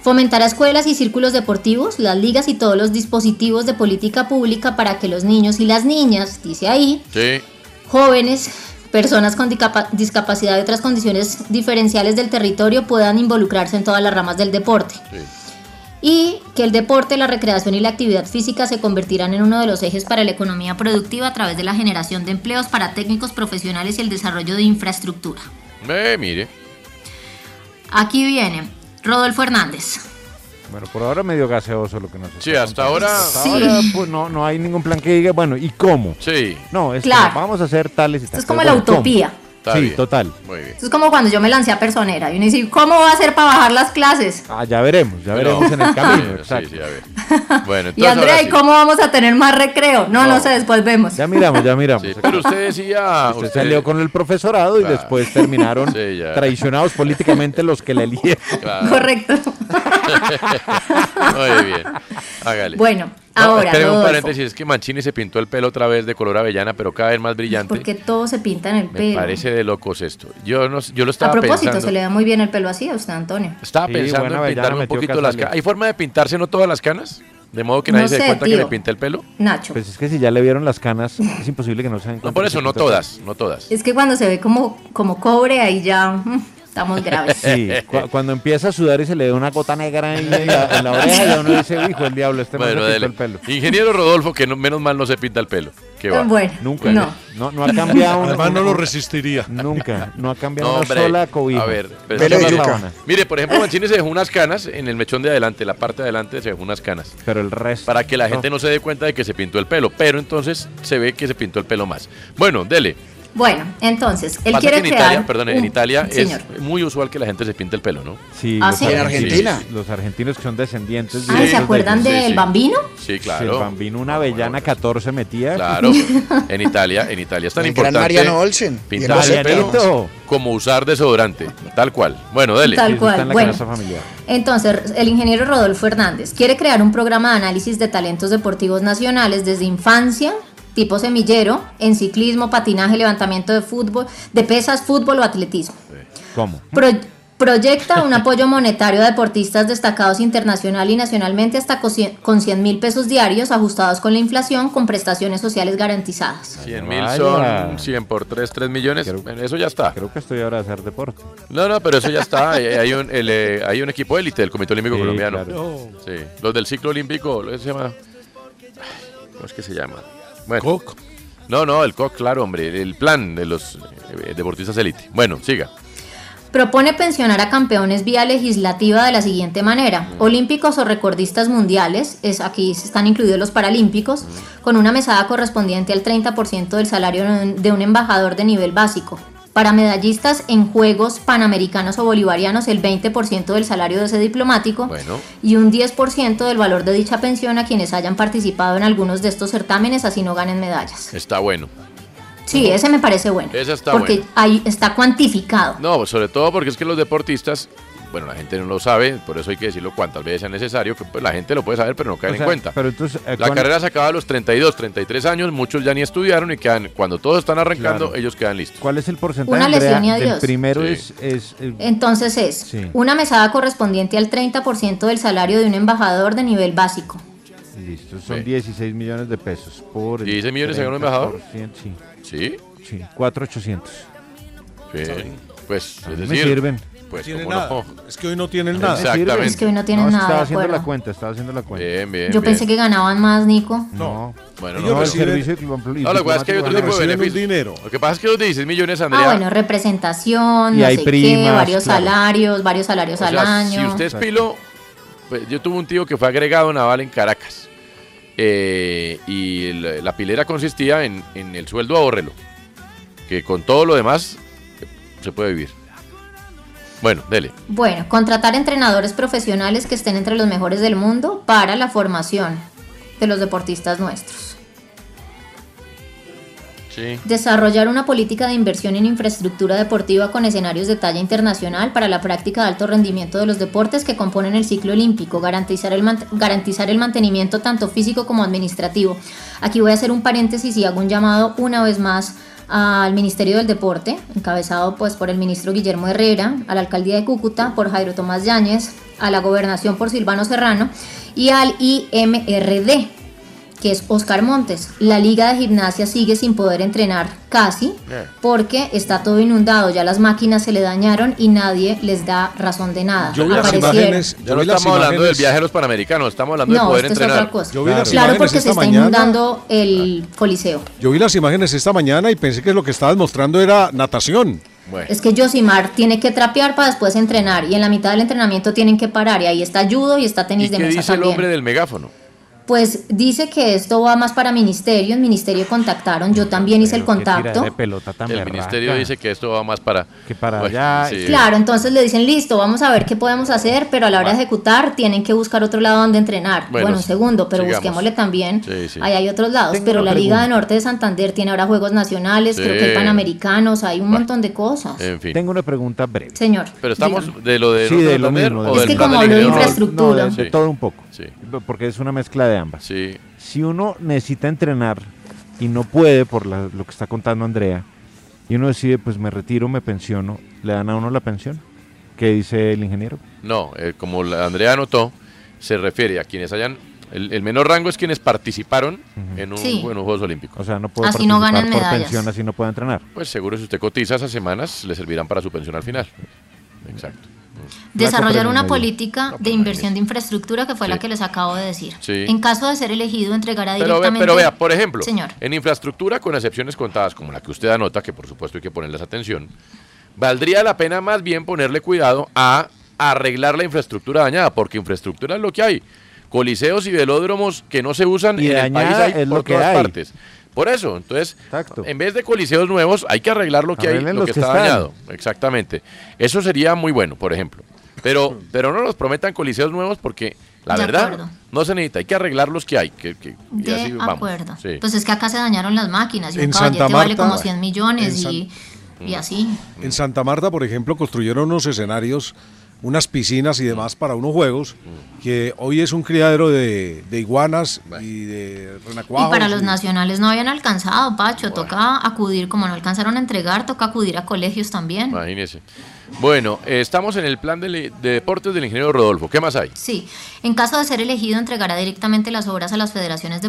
Fomentar a escuelas y círculos deportivos, las ligas y todos los dispositivos de política pública para que los niños y las niñas, dice ahí, Sí. Jóvenes, personas con discapacidad y otras condiciones diferenciales del territorio puedan involucrarse en todas las ramas del deporte. Y que el deporte, la recreación y la actividad física se convertirán en uno de los ejes para la economía productiva a través de la generación de empleos para técnicos profesionales y el desarrollo de infraestructura. Eh, mire. Aquí viene Rodolfo Hernández. Bueno, por ahora medio gaseoso lo que nos Sí, hasta ahora. Hasta ahora, pues no, no hay ningún plan que diga, bueno, ¿y cómo? Sí. No, es Claro. como, vamos a hacer tales y tales. es como la bueno, ¿cómo? Está sí, bien. total. Muy bien. Esto es como cuando yo me lancé a personera y uno dice, ¿cómo va a hacer para bajar las clases? Ah, ya veremos, ya Pero- veremos en el camino. Sí, exacto. sí, a ver. Bueno, entonces Y Andrea, ¿y sí. cómo vamos a tener más recreo? No, no, sé, después vemos. Ya miramos, ya miramos. Sí, pero usted decía. Usted salió con el profesorado y después terminaron Sí, ya. traicionados políticamente los que la eligieron. Claro. Correcto. Muy bien. Hágale. Bueno, No, ahora, espere un paréntesis, es que Mancini se pintó el pelo otra vez de color avellana, pero cada vez más brillante. porque todo se pinta en el Me pelo. parece de locos esto. Yo no, yo lo A estaba propósito, pensando. se le da muy bien el pelo así a usted, Antonio. Estaba Sí, pensando en pintarme un poquito las canas. ¿Hay forma de pintarse no todas las canas? De modo que No nadie se dé cuenta que le pinta el pelo. Nacho. Pues es que si ya le vieron las canas, es imposible que no se den No, cuenta por que eso, no todas, no todas. Es que cuando se ve como, como cobre, ahí ya mm, Estamos graves. Sí, cu- cuando empieza a sudar y se le ve una gota negra en la, en la oreja, ya uno dice, hijo, el diablo, este se Bueno, pintó el pelo. Ingeniero Rodolfo, que no- menos mal no se pinta el pelo. ¿Qué va? Bueno, Nunca. no. No, no ha cambiado. una- Además no lo una- resistiría. Nunca. No ha cambiado No, una hombre. sola cobija. A ver, pero Pelo es de que- yuca. Mire, por ejemplo, Mancini se dejó unas canas en el mechón de adelante, la parte de adelante se dejó unas canas. Pero el resto. Para que la gente no se dé cuenta de que se pintó el pelo, pero entonces se ve que se pintó el pelo más. Bueno, dele. Bueno, entonces, él Pasa quiere que en crear. Italia, perdón, en Italia Señor. es muy usual que la gente se pinte el pelo, ¿no? Sí, ¿Ah, los sí? ¿En Argentina? Los argentinos que son descendientes Ah, ¿se acuerdan de del Bambino? Sí, claro. Sí, el bambino, una avellana 14 metía. Claro, en Italia, en Italia es tan El gran importante Mariano Olsen. pintarse Y el el pelo como usar desodorante, tal cual. Bueno, dele. Tal cual, bueno. familiar. Entonces, el ingeniero Rodolfo Hernández quiere crear un programa de análisis de talentos deportivos nacionales desde infancia, tipo semillero, en ciclismo, patinaje, levantamiento de fútbol, de pesas, fútbol o atletismo. ¿Cómo? Pro- proyecta un apoyo monetario a deportistas destacados internacional y nacionalmente hasta con 100 con 100 mil pesos diarios ajustados con la inflación con prestaciones sociales garantizadas. 100 mil son 100 por 3, 3 millones. Eso ya está. Creo que estoy ahora a hacer deporte. No, no, pero eso ya está. Hay, hay un, el, eh, hay un equipo élite del Comité Olímpico Sí, Colombiano. claro. Sí. Los del ciclo olímpico, ¿cómo se llama? ¿Cómo es que se llama? Bueno. No, no, el COC, claro, hombre. El plan de los eh, deportistas élite. Bueno, siga. Propone pensionar a campeones vía legislativa de la siguiente manera: olímpicos o recordistas mundiales, es aquí están incluidos los paralímpicos, con una mesada correspondiente al 30% del salario de un embajador de nivel básico. Para medallistas en Juegos Panamericanos o Bolivarianos, el 20% del salario de ese diplomático Bueno. y un 10% del valor de dicha pensión a quienes hayan participado en algunos de estos certámenes, así no ganen medallas. Está bueno. Sí, ese me parece bueno. Ese está porque bueno. ahí está cuantificado. No, sobre todo porque es que los deportistas, bueno, la gente no lo sabe, por eso hay que decirlo cuantas veces sea necesario, que pues, la gente lo puede saber, pero no cae O en cuenta. pero entonces, eh, la ¿cuán- carrera se acaba a los 32, 33 años, muchos ya ni estudiaron y quedan, cuando todos están arrancando, Claro. ellos quedan listos. ¿Cuál es el porcentaje? Una lesión y adiós. primero Sí. es, es eh, Entonces es Sí. una mesada correspondiente al 30% del salario de un embajador de nivel básico. listo, son Sí. 16 millones de pesos por el 16 millones se gana un embajador. 30%, Sí, ¿Sí? sí, 4,800. Bien. Pues, A es decir, me sirven. Pues, Tiene ¿cómo nada. no? Es que hoy no tienen nada. Exactamente. Es que hoy no tienen No, nada, Estaba haciendo acuerdo. la cuenta, estaba haciendo la cuenta. Bien, bien. Yo bien. pensé que ganaban más, Nico. No, Bueno, Ellos no, el reciben- servicio diplomático no, lo que pasa es que hay otro tipo de beneficios. dinero. Lo que pasa es que los 16 millones, Andrea. Ah, bueno, representación, Y no hay sé qué, primas, varios claro. salarios, varios salarios O al sea, año. Si usted es pilo, pues, yo tuve un tío que fue agregado naval en Caracas. Eh, y la, la pilera consistía en, en el sueldo ahorrelo. Que con todo lo demás eh, se puede vivir. Bueno, dele. Bueno, contratar entrenadores profesionales que estén entre los mejores del mundo para la formación de los deportistas nuestros. Sí. Desarrollar una política de inversión en infraestructura deportiva con escenarios de talla internacional para la práctica de alto rendimiento de los deportes que componen el ciclo olímpico, garantizar el, garantizar el mantenimiento tanto físico como administrativo. Aquí voy a hacer un paréntesis y hago un llamado una vez más al Ministerio del Deporte, encabezado pues por el ministro Guillermo Herrera, a la alcaldía de Cúcuta por Jairo Tomás Yáñez, a la gobernación por Silvano Serrano y al IMRD, que es Oscar Montes. La liga de gimnasia sigue sin poder entrenar casi porque está todo inundado, ya las máquinas se le dañaron y nadie les da razón de nada. Yo vi las Aparecieron- imágenes. Ya Yo no vi las estamos hablando del viaje de los panamericanos, estamos hablando de No, poder esto es entrenar. otra cosa. Yo vi las Claro, imágenes porque se esta está mañana. inundando el coliseo. Yo vi las imágenes esta mañana y pensé que lo que estabas mostrando era natación. Bueno, Es que Josimar tiene que trapear para después entrenar y en la mitad del entrenamiento tienen que parar y ahí está judo y está ¿Y tenis de qué mesa dice el hombre del megáfono? Pues dice que esto va más para ministerio, en ministerio contactaron, yo también hice el contacto. de pelota tan El berraca. ministerio dice que esto va más para... Que para Bueno, allá. sí. Claro, entonces le dicen, listo, vamos a ver qué podemos hacer, pero a la hora de ejecutar tienen que buscar otro lado donde entrenar. Bueno, Bueno, un segundo, pero sigamos. busquémosle también. Sí, sí. Ahí hay otros lados, Tengo pero la Liga de. Norte de Santander tiene ahora Juegos Nacionales, creo que hay. Panamericanos, hay un montón de cosas. En fin. Tengo una pregunta breve. Señor. Pero estamos dígame. de lo de Sí, de lo mismo, Es que como habló de infraestructura. No, de, todo un poco. Sí. Porque es una mezcla de ambas. Sí. Si uno necesita entrenar y no puede por la- lo que está contando Andrea, y uno decide, pues me retiro, me pensiono, ¿le dan a uno la pensión? ¿Qué dice el ingeniero? No, eh, como la Andrea anotó, se refiere a quienes hayan... El, el menor rango es quienes participaron en, un, Sí. en los Juegos Olímpicos. O sea, no puede Así no participar ganen por medallas. pensión, así no puede entrenar. Pues seguro si usted cotiza esas semanas, le servirán para su pensión al final. exacto. Desarrollar una política de inversión de infraestructura que fue la que les acabo de decir. Sí. En caso de ser elegido, entregará Pero, ve- directamente. pero vea, por ejemplo, Señor. en infraestructura, con excepciones contadas como la que usted anota, que por supuesto hay que ponerles atención, valdría la pena más bien ponerle cuidado a arreglar la infraestructura dañada, porque infraestructura es lo que hay. Coliseos y velódromos que no se usan Y en el país hay es por lo que todas hay. partes. Por eso, entonces, en vez de coliseos nuevos, hay que arreglar lo que hay, Arreglen lo los que que está están. dañado. Exactamente. Eso sería muy bueno, por ejemplo. Pero, pero no nos prometan coliseos nuevos porque la De verdad acuerdo. no se necesita, hay que arreglar los que hay. Que, que- y De así vamos. acuerdo. Sí. Pues es que acá se dañaron las máquinas y un En caballete Santa vale Marta- como 100 millones y, y así. En Santa Marta, por ejemplo, construyeron unos escenarios, unas piscinas y demás para unos juegos, que hoy es un criadero de, de iguanas y de Y renacuajos. para los y- nacionales no habían alcanzado, Pacho. Toca acudir, como no alcanzaron a entregar, toca acudir a colegios también. Imagínese. Bueno, eh, estamos en el plan de, de deportes del ingeniero Rodolfo. ¿Qué más hay? Sí, en caso de ser elegido, entregará directamente las obras a las federaciones de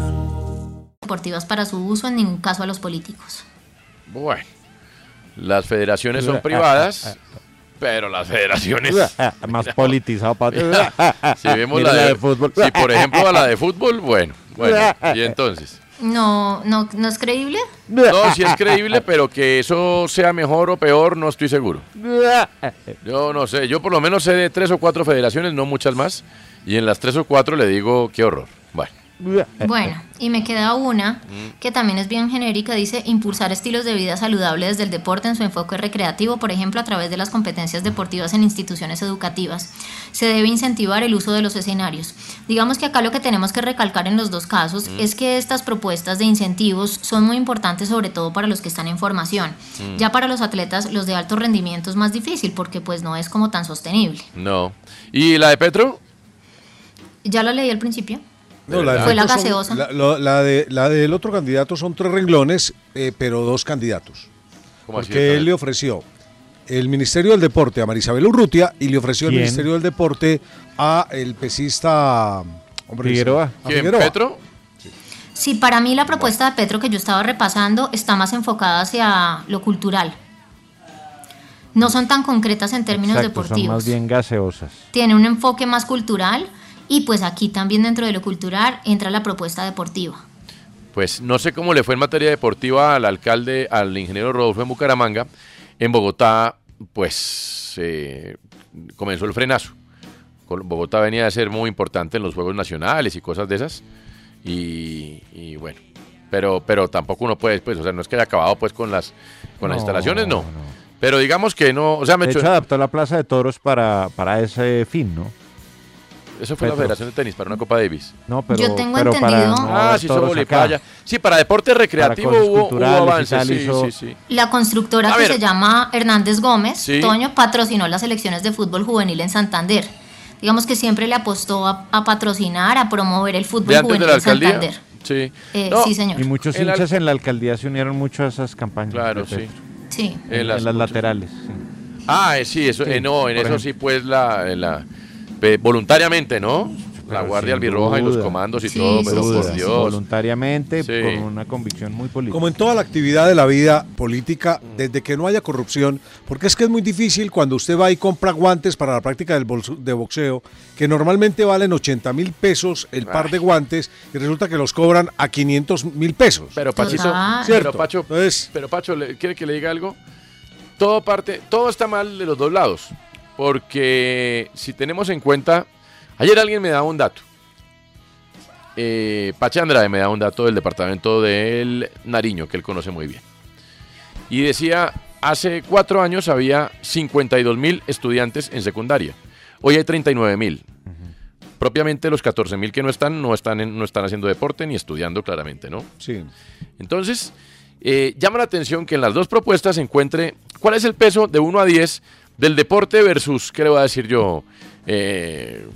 Deportivas para su uso, en ningún caso a los políticos. Bueno, las federaciones son privadas, pero las federaciones... Más politizado, si vemos la de, fútbol. Si por ejemplo a la de fútbol, bueno, bueno, y entonces... No, no, no es creíble. No, si es creíble, pero que eso sea mejor o peor, no estoy seguro. Yo no sé, yo por lo menos sé de tres o cuatro federaciones, no muchas más, y en las tres o cuatro le digo, qué horror. Bueno. Bueno, y me queda una que también es bien genérica, dice impulsar estilos de vida saludable desde el deporte en su enfoque recreativo, por ejemplo, a través de las competencias deportivas en instituciones educativas. Se debe incentivar el uso de los escenarios. Digamos que acá lo que tenemos que recalcar en los dos casos Mm. es que estas propuestas de incentivos son muy importantes sobre todo para los que están en formación. Mm. Ya para los atletas los de alto rendimiento es más difícil porque pues no es como tan sostenible. No. ¿Y la de Petro? Ya lo leí al principio. No, la de Fue la Petro son- gaseosa. La, lo- la de, la del otro candidato son tres renglones, eh, pero dos candidatos. ¿Cómo así, Porque él le ofreció el Ministerio del Deporte a Marisabel Urrutia y le ofreció el ¿Quién? Ministerio del Deporte a el pesista hombre, Figueroa. a ¿Quién, Figueroa. Petro? Sí, para mí la propuesta de Petro que yo estaba repasando está más enfocada hacia lo cultural. No son tan concretas en términos Exacto, son deportivos. más bien gaseosas. Tiene un enfoque más cultural y pues aquí también dentro de lo cultural entra la propuesta deportiva. Pues no sé cómo le fue en materia deportiva al alcalde, al ingeniero Rodolfo en Bucaramanga. En Bogotá, pues eh, comenzó el frenazo. Bogotá venía a ser muy importante en los Juegos Nacionales y cosas de esas. Y, y bueno, pero, pero tampoco uno puede, pues, o sea, no es que haya acabado pues con las, con las No, instalaciones, no. Pero digamos que no, o sea, me De hecho, adaptó la Plaza de Toros para, para ese fin, ¿no? Eso fue la. Federación de Tenis para una Copa Davis. No, pero, Yo tengo pero para entendido- no Ah, sí. Sí, para deporte recreativo cosas hubo, hubo culturales y avances. tal, Sí, hizo- sí, sí. La constructora A que ver. se llama Hernández Gómez, Sí. Toño, patrocinó las selecciones de fútbol juvenil en Santander. Digamos que siempre le apostó a, a patrocinar, a promover el fútbol ¿De antes juvenil de la en alcaldía? Santander. Sí. Eh, No, sí, señor. Y muchos El al- hinchas en la alcaldía se unieron mucho a esas campañas. Claro, sí. Sí. En, En las en las muchas. laterales. sí. Ah, eh, sí, eso, Sí, eh, no, en por eso ejemplo. sí, pues, la, la voluntariamente, ¿no? La Pero Guardia Albirroja y los comandos y Sí, todo, pero por. Dios. Voluntariamente, Sí. con una convicción muy política. Como en toda la actividad de la vida política, desde que no haya corrupción, porque es que es muy difícil cuando usted va y compra guantes para la práctica del bolso- de boxeo, que normalmente valen 80 mil pesos el par de guantes y resulta que los cobran a 500 mil pesos. Pero Pachito, pero Pacho, pero Pacho, ¿le- ¿quiere que le diga algo? Todo parte, todo está mal de los dos lados. Porque si tenemos en cuenta, ayer alguien me daba un dato. Eh, Pache Andrade me daba un dato del departamento del Nariño, que él conoce muy bien. Y decía, hace cuatro años había 52 mil estudiantes en secundaria. Hoy hay 39 mil. Propiamente los 14 mil que no están, no están, en- no están haciendo deporte ni estudiando claramente, ¿no? Sí. Entonces, eh, llama la atención que en las dos propuestas se encuentre cuál es el peso de 1 a 10 del deporte versus, ¿qué le voy a decir yo? Eh,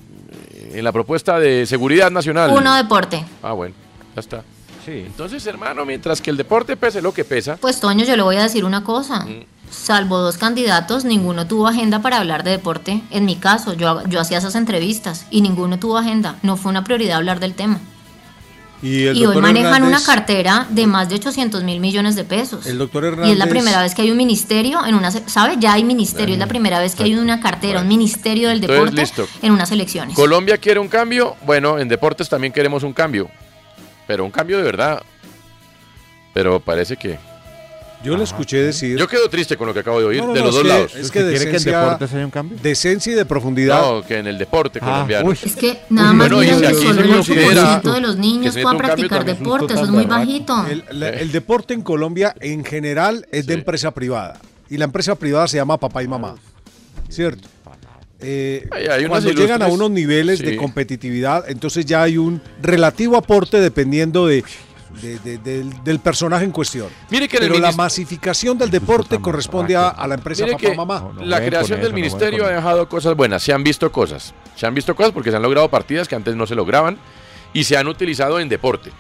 en la propuesta de seguridad nacional. Uno deporte. Ah, bueno, ya está. Entonces, hermano, mientras que el deporte pese lo que pesa, Pues Toño, yo le voy a decir una cosa. Mm. Salvo dos candidatos, ninguno tuvo agenda para hablar de deporte. En mi caso, yo, yo hacía esas entrevistas y ninguno tuvo agenda. No fue una prioridad hablar del tema. Y, el y hoy manejan una Hernández- cartera de más de 800 mil millones de pesos. El doctor Y es la Hernández- primera vez que hay un ministerio en una, ¿sabe? Ya hay ministerio, es la primera vez que hay una cartera, un ministerio del Entonces, deporte listo. en unas elecciones. Colombia quiere un cambio. Bueno, en deportes también queremos un cambio. Pero un cambio de verdad. Pero parece que. Yo le escuché decir. Yo quedo triste con lo que acabo de oír No, no, de los dos que- lados. Es que decencia, Decencia y de profundidad. No, que en el deporte Ah, colombiano. uy. Es que nada más Bueno, que solo el considera 8% de los que niños puedan un cambio, practicar un deporte, eso es muy bajito. El, la- el deporte en Colombia en general es de empresa privada. Y la empresa privada se llama papá y mamá. ¿Cierto? Eh, Hay- hay unas cuando llegan a unos niveles de competitividad, entonces ya hay un relativo aporte dependiendo de, de- de- del, del personaje en cuestión. Mire que Pero la masificación del deporte corresponde a, a la empresa Mire papá que mamá. la creación del ministerio ha dejado cosas buenas. Se han visto cosas. Se han visto cosas porque se han logrado partidas que antes no se lograban y se han utilizado en deporte.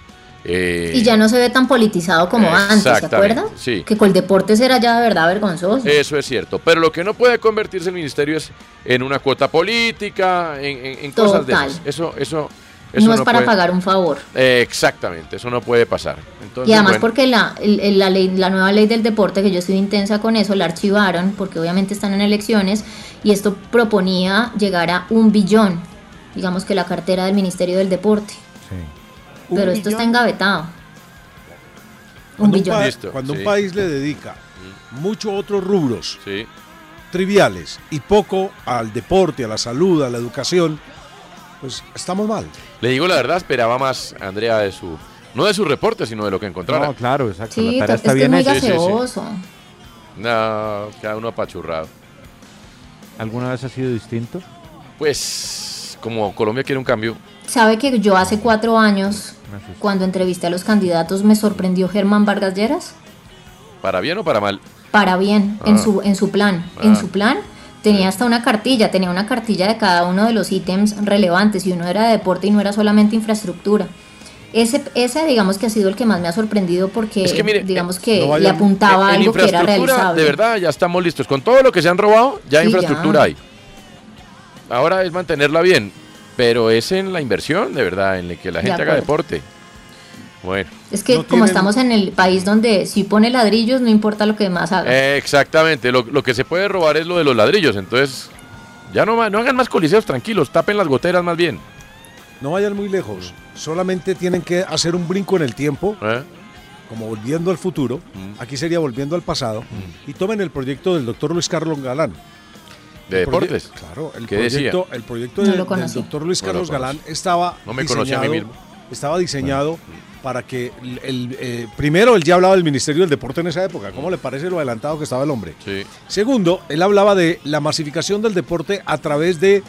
Eh, Y ya no se ve tan politizado como antes, ¿se Exactamente, acuerda? sí. Que con el deporte era ya de verdad vergonzoso. Eso es cierto. Pero lo que no puede convertirse el ministerio es en una cuota política, en, en- en cosas de Total. esas. Eso, eso, eso no es para puede- pagar un favor. Eh, exactamente, eso no puede pasar. Entonces, y además bueno, porque la, la, ley, la nueva ley del deporte, que yo estoy intensa con eso, la archivaron porque obviamente están en elecciones y esto proponía llegar a un billón, digamos que la cartera del Ministerio del Deporte. ¿Un Pero esto billón? está engavetado. Un Cuando, un, billón. Listo, cuando un sí. país le dedica muchos otros rubros Sí. triviales y poco al deporte, a la salud, a la educación, pues estamos mal. le digo la verdad, esperaba más, Andrea, de su. No de su reporte, sino de lo que encontrara. No, claro, exacto. Sí, la tarea es está que es bien muy hecha. Sí, sí. No, cada uno apachurrado. ¿Alguna vez ha sido distinto? Pues, como Colombia quiere un cambio, ¿Sabe que yo hace cuatro años, cuando entrevisté a los candidatos, me sorprendió Germán Vargas Lleras? ¿para bien o para mal? para bien en Ah. su en su plan. Ah. En su plan tenía hasta una cartilla, tenía una cartilla de cada uno de los ítems relevantes y uno era de deporte y no era solamente infraestructura. Ese, ese digamos que ha sido el que más me ha sorprendido porque Es que mire, digamos eh, que no le apuntaba en algo que era realizable. De verdad, ya estamos listos. Con todo lo que se han robado, ya Sí, infraestructura ya. hay. Ahora es mantenerla bien, pero es en la inversión, de verdad, en la que la De gente haga deporte. Bueno, Es que No como tienen- estamos en el país donde si pone ladrillos no importa lo que más haga. eh, exactamente. Lo, lo que se puede robar es lo de los ladrillos. Entonces, ya no, no hagan más coliseos tranquilos, tapen las goteras más bien. No vayan muy lejos, solamente tienen que hacer un brinco en el tiempo, ¿Eh? como volviendo al futuro, Mm. aquí sería volviendo al pasado, y tomen el proyecto del doctor Luis Carlos Galán. De El deportes. Claro, el ¿Qué decía? proyecto, el proyecto No de- lo del doctor Luis No Carlos Galán estaba No me conocí a mí diseñado- mismo. Estaba diseñado para que el, el, eh, primero él ya hablaba del Ministerio del Deporte en esa época. ¿Cómo le parece lo adelantado que estaba el hombre? Sí. Segundo, él hablaba de la masificación del deporte a través de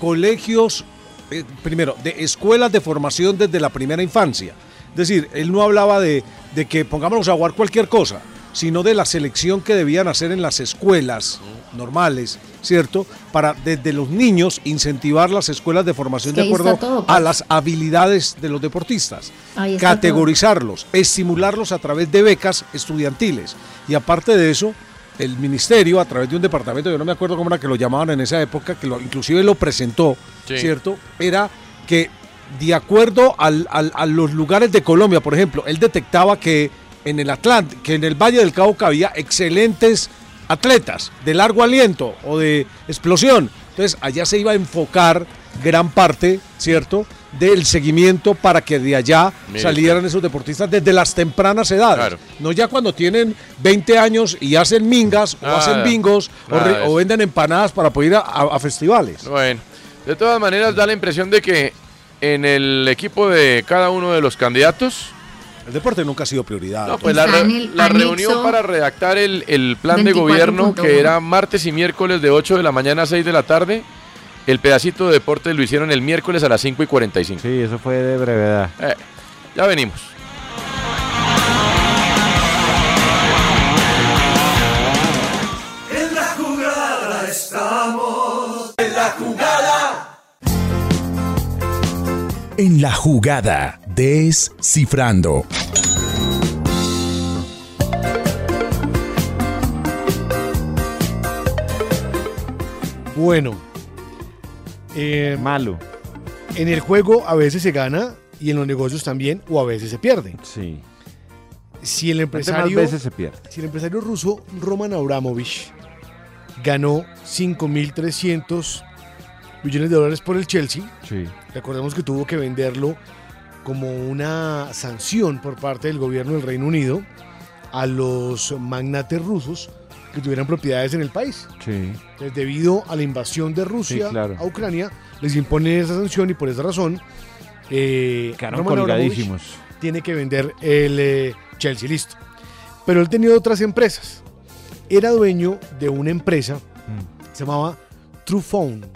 colegios, eh, primero, de escuelas de formación desde la primera infancia. Es decir, él no hablaba de, de que pongámonos a jugar cualquier cosa, sino de la selección que debían hacer en las escuelas normales, ¿cierto? Para desde los niños incentivar las escuelas de formación Es que de acuerdo todo, pues. a las habilidades de los deportistas todo. categorizarlos, estimularlos a través de becas estudiantiles. Y aparte de eso, el ministerio, a través de un departamento, yo no me acuerdo cómo era que lo llamaban en esa época, que lo, inclusive lo presentó, Sí. ¿cierto? Era que de acuerdo al- al- a los lugares de Colombia, por ejemplo, él detectaba que en el Atlántico, que en el Valle del Cauca había excelentes atletas de largo aliento o de explosión, Entonces allá se iba a enfocar gran parte, ¿cierto? Del seguimiento para que de allá salieran esos deportistas desde las tempranas edades. No ya cuando tienen 20 años y hacen mingas o hacen bingos o, nada venden empanadas para poder ir a, a- a festivales. Bueno, de todas maneras da la impresión de que en el equipo de cada uno de los candidatos... El deporte nunca ha sido prioridad. No, pues la, re- reunión para redactar el, el plan de 24.1. gobierno que era martes y miércoles de 8 de la mañana a 6 de la tarde, el pedacito de deporte lo hicieron el miércoles a las 5 y 45. Sí, eso fue de brevedad. Eh, ya venimos. En la jugada estamos. En la jugada. En la jugada, descifrando. Bueno. eh, Malo. En el juego a veces se gana y en los negocios también, o a veces se pierde. Sí. Si el empresario, veces se pierde. si el empresario ruso Roman Abramovich ganó 5.300 millones de dólares por el Chelsea, Sí. recordemos que tuvo que venderlo como una sanción por parte del gobierno del Reino Unido a los magnates rusos que tuvieran propiedades en el país. Sí. Entonces, debido a la invasión de Rusia Sí, claro. a Ucrania, les imponen esa sanción y por esa razón eh, colgadísimos. tiene que vender el eh, Chelsea, listo. Pero él tenía otras empresas. Era dueño de una empresa Mm. se llamaba Truephone.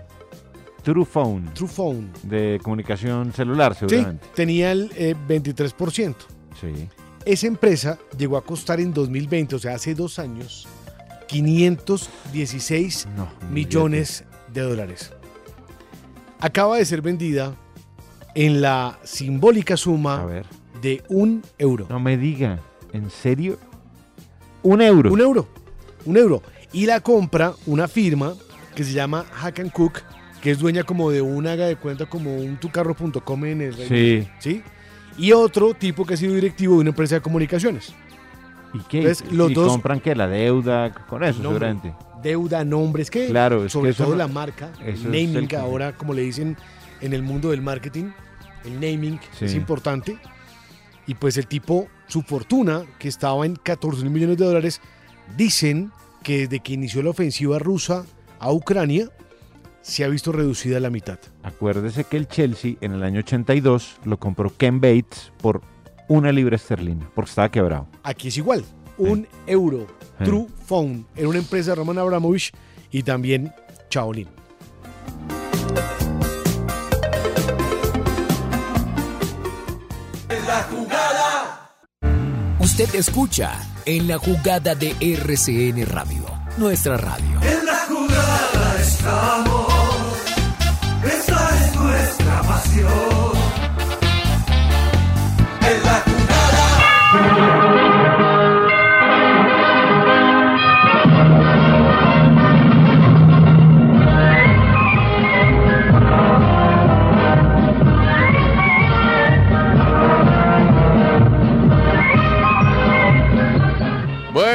Truephone. Truephone. De comunicación celular, Sí, seguramente. tenía el eh, 23%. Sí. Esa empresa llegó a costar en 2020, o sea, hace dos años, 516 millones de dólares. Acaba de ser vendida en la simbólica suma de un euro. No me diga, ¿en serio? Un euro. Un euro. Un euro. Y la compra una firma que se llama Hack and Cook, que es dueña como de un haga de cuenta como un tucarro.com en el Reino Sí. Unido, ¿sí? Y otro tipo que ha sido directivo de una empresa de comunicaciones. ¿Y qué? Entonces, los ¿Y dos- compran que la deuda? Con eso, Nombre, seguramente. Deuda, nombres, que Claro, es sobre que todo la marca, el eso es el naming, ahora como le dicen en el mundo del marketing, el naming Sí. es importante. Y pues el tipo, su fortuna, que estaba en 14 mil millones de dólares, dicen que desde que inició la ofensiva rusa a Ucrania, se ha visto reducida a la mitad. Acuérdese que el Chelsea en el año 82 lo compró Ken Bates por una libra esterlina, porque estaba quebrado. Aquí es igual, un euro. Sí. True Phone era una empresa de Roman Abramovich y también Chaolin. En la jugada. Usted escucha en la jugada de RCN Radio, nuestra radio. En la jugada estamos. Esa es nuestra pasión.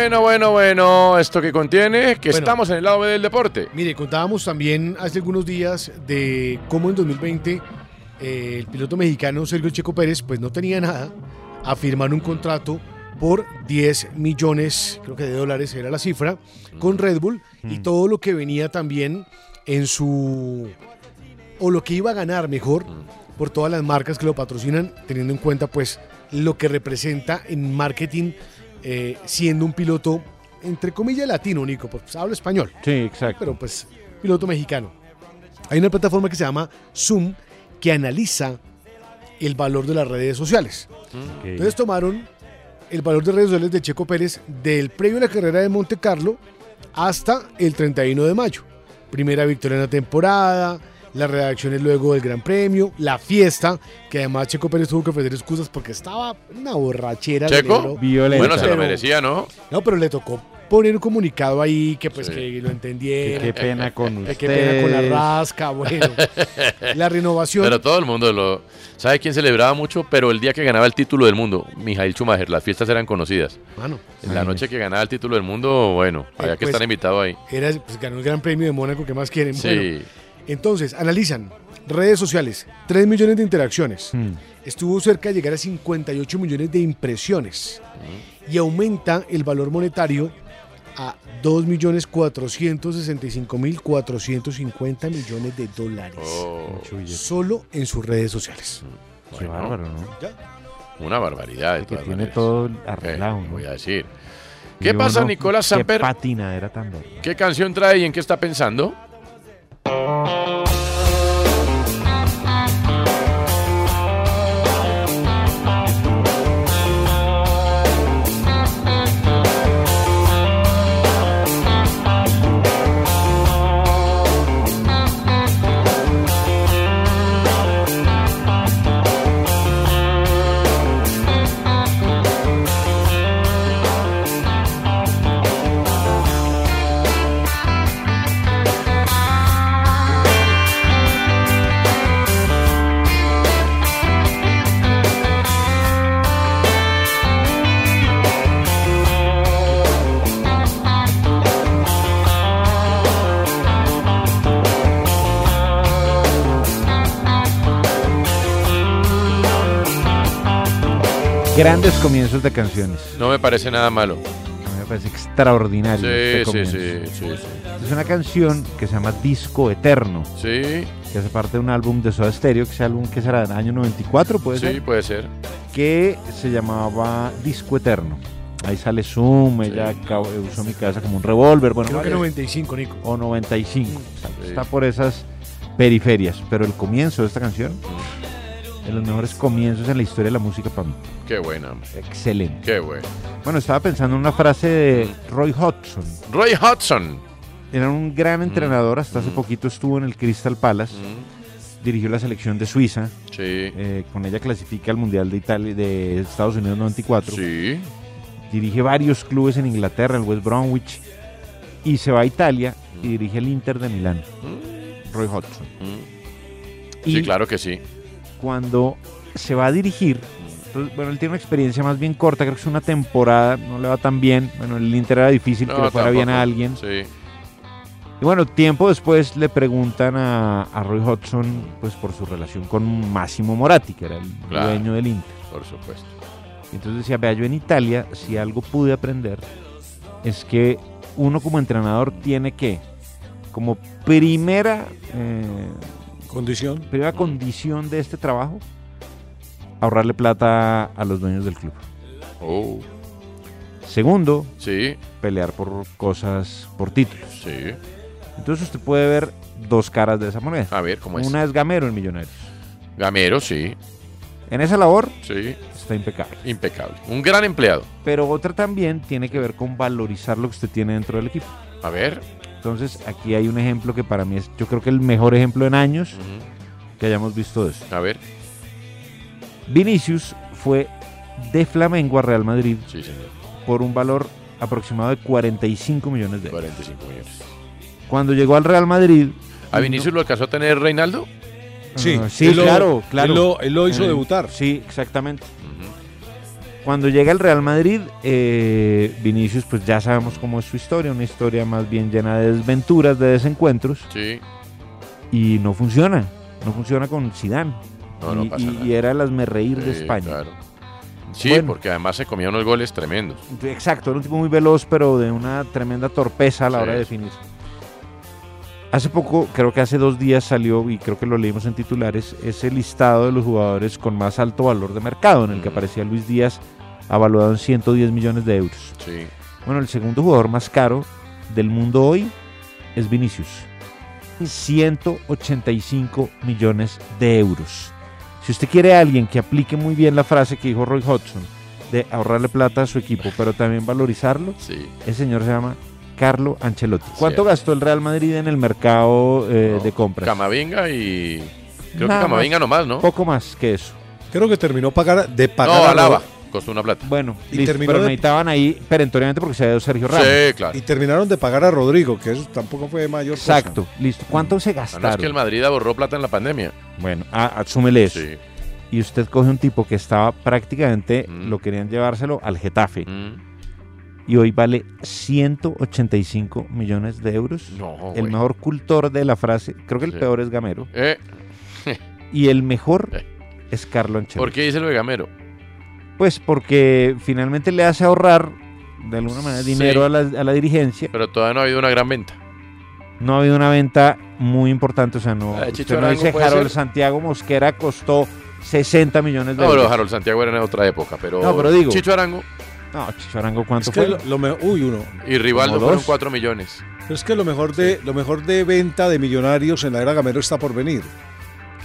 Bueno, bueno, bueno, esto que contiene que Bueno. estamos en el lado B del deporte. Mire, contábamos también hace algunos días de cómo en 2020 eh, el piloto mexicano Sergio Checo Pérez pues no tenía nada a firmar un contrato por 10 millones, creo que de dólares era la cifra, con Red Bull y Mm. todo lo que venía también en su... o lo que iba a ganar mejor por todas las marcas que lo patrocinan, teniendo en cuenta pues lo que representa en marketing eh, siendo un piloto entre comillas latino, Nico, pues hablo español. Sí, exacto. Pero pues piloto mexicano. Hay una plataforma que se llama Zoom que analiza el valor de las redes sociales. Entonces tomaron el valor de redes sociales de Checo Pérez del previo a la carrera de Monte Carlo hasta el 31 de mayo. Primera victoria en la temporada, las redacciones luego del Gran Premio, la fiesta, que además Checo Pérez tuvo que ofrecer excusas porque estaba una borrachera. Checo, cerebro. bueno, se lo merecía, ¿no? No, pero le tocó poner un comunicado ahí que pues Sí. que lo entendieran. Que qué pena con Que qué pena con la rasca, bueno. la renovación. Pero todo el mundo lo. ¿Sabe quién celebraba mucho? Pero el día que ganaba el título del mundo, Mijail Schumacher, las fiestas eran conocidas. Mano. En la noche que ganaba el título del mundo, bueno, había que pues, estar invitado ahí. Era, pues, ganó el Gran Premio de Mónaco, ¿qué más quieren? Sí. Bueno, entonces, analizan redes sociales, 3 millones de interacciones. Estuvo cerca de llegar a 58 millones de impresiones. Y aumenta el valor monetario a 2.465.450 millones de dólares. Oh. Solo en sus redes sociales. Qué bárbaro, ¿no? Una barbaridad. De Que tiene maneras. todo Eh, arreglado, ¿no? Voy a decir. ¿Qué pasa, uno, Nicolás qué Samper? patinadera tan buena. ¿Qué canción trae y en qué está pensando? Música Grandes comienzos de canciones. No me parece nada malo. A mí me parece extraordinario. este Sí, sí, comienzo. sí, sí, sí. Es una canción que se llama Disco Eterno. Sí. Que hace parte de un álbum de Soda Stereo, que ese álbum que será del año 94, puede Sí, ser. puede ser. Que se llamaba Disco Eterno. Ahí sale Zoom, ella usó mi casa como un revólver. Bueno, Creo que varias- 95, Nico. O 95. exacto. Sí. Está por esas periferias. Pero el comienzo de esta canción. De los mejores comienzos en la historia de la música para mí. Qué buena. Excelente. Qué bueno. Bueno, estaba pensando en una frase de Roy Hodgson. Roy Hodgson. Era un gran entrenador, hasta hace mm. poquito estuvo en el Crystal Palace. Dirigió la selección de Suiza. Sí. Eh, con ella clasifica al Mundial de Italia de Estados Unidos 94. Sí. Dirige varios clubes en Inglaterra, el West Bromwich. Y se va a Italia y dirige el Inter de Milán. Roy Hodgson. Mm. Sí, Y- claro que sí. Cuando se va a dirigir, entonces, bueno, él tiene una experiencia más bien corta, creo que es una temporada, no le va tan bien. Bueno, el Inter era difícil que le fuera bien a alguien. Sí. Y bueno, tiempo después le preguntan a, a Roy Hodgson pues por su relación con Massimo Moratti, que era el Claro. dueño del Inter. Por supuesto. Y entonces decía, vea, yo en Italia, si algo pude aprender, es que uno como entrenador tiene que, como primera eh, condición, primera condición de este trabajo, ahorrarle plata a los dueños del club. Oh. Segundo, Sí. pelear por cosas, por títulos. Sí. Entonces usted puede ver dos caras de esa moneda. A ver, ¿cómo es? Una es Gamero en Millonarios. Gamero, sí. En esa labor Sí. está impecable. Impecable. Un gran empleado. Pero otra también tiene que ver con valorizar lo que usted tiene dentro del equipo. A ver. Entonces aquí hay un ejemplo que para mí es, yo creo que el mejor ejemplo en años que hayamos visto de eso. A ver. Vinicius fue de Flamengo a Real Madrid Sí, señor. por un valor aproximado de 45 millones de euros. 45 millones. Cuando llegó al Real Madrid... ¿A Vinicius lo alcanzó a tener Reinaldo? Sí, Ah, sí, él lo- claro, claro. él lo- él lo hizo Eh, debutar. Sí, exactamente. Cuando llega al Real Madrid, eh, Vinicius, pues ya sabemos cómo es su historia, una historia más bien llena de desventuras, de desencuentros, Sí. y no funciona, no funciona con Zidane. No, no y, pasa y- nada. y era el asmerreír de Sí, España. claro. Sí, Bueno. porque además se comía unos goles tremendos. Exacto, era un tipo muy veloz, pero de una tremenda torpeza a la Sí. hora de definir. Hace poco, creo que hace dos días salió, y creo que lo leímos en titulares, ese listado de los jugadores con más alto valor de mercado, en el que aparecía Luis Díaz, avaluado en 110 millones de euros. Sí. Bueno, el segundo jugador más caro del mundo hoy es Vinicius. 185 millones de euros. Si usted quiere a alguien que aplique muy bien la frase que dijo Roy Hodgson de ahorrarle plata a su equipo, pero también valorizarlo, Sí. ese señor se llama Carlo Ancelotti. ¿Cuánto gastó el Real Madrid en el mercado eh, de compras? Camavinga y. Creo Nada que Camavinga nomás, ¿no? Poco más que eso. Creo que terminó pagar de pagar No, a Alaba. Costó una plata. Bueno, Y listo, terminó pero de- necesitaban ahí perentoriamente porque se había ido Sergio Ramos. Sí, claro. Y terminaron de pagar a Rodrigo, que eso tampoco fue mayor cosa. Exacto, listo. ¿Cuánto se gastaron? no es que el Madrid ahorró plata en la pandemia. Bueno, ah, asúmele eso. Sí. Y usted coge un tipo que estaba prácticamente, Mm. lo querían llevárselo al Getafe. Y hoy vale 185 millones de euros. No, el mejor cultor de la frase, creo que el Sí. peor es Gamero. Eh, Y el mejor es Carlo Ancelotti. ¿Por qué dice lo de Gamero? Pues porque finalmente le hace ahorrar de alguna manera Sí. dinero a la, a la dirigencia. Pero todavía no ha habido una gran venta. No ha habido una venta muy importante. O sea, no. Usted Chicho no dice Harold ser. Santiago Mosquera costó 60 millones de No, pero euros. Harold Santiago era en otra época, pero, No, pero digo- Chicho Arango No, Chicho Arango, ¿cuánto Es que fue? lo, lo me- uy, uno. y Rivaldo fueron dos. 4 millones. Pero es que lo mejor de lo mejor de venta de millonarios en la era Gamero está por venir.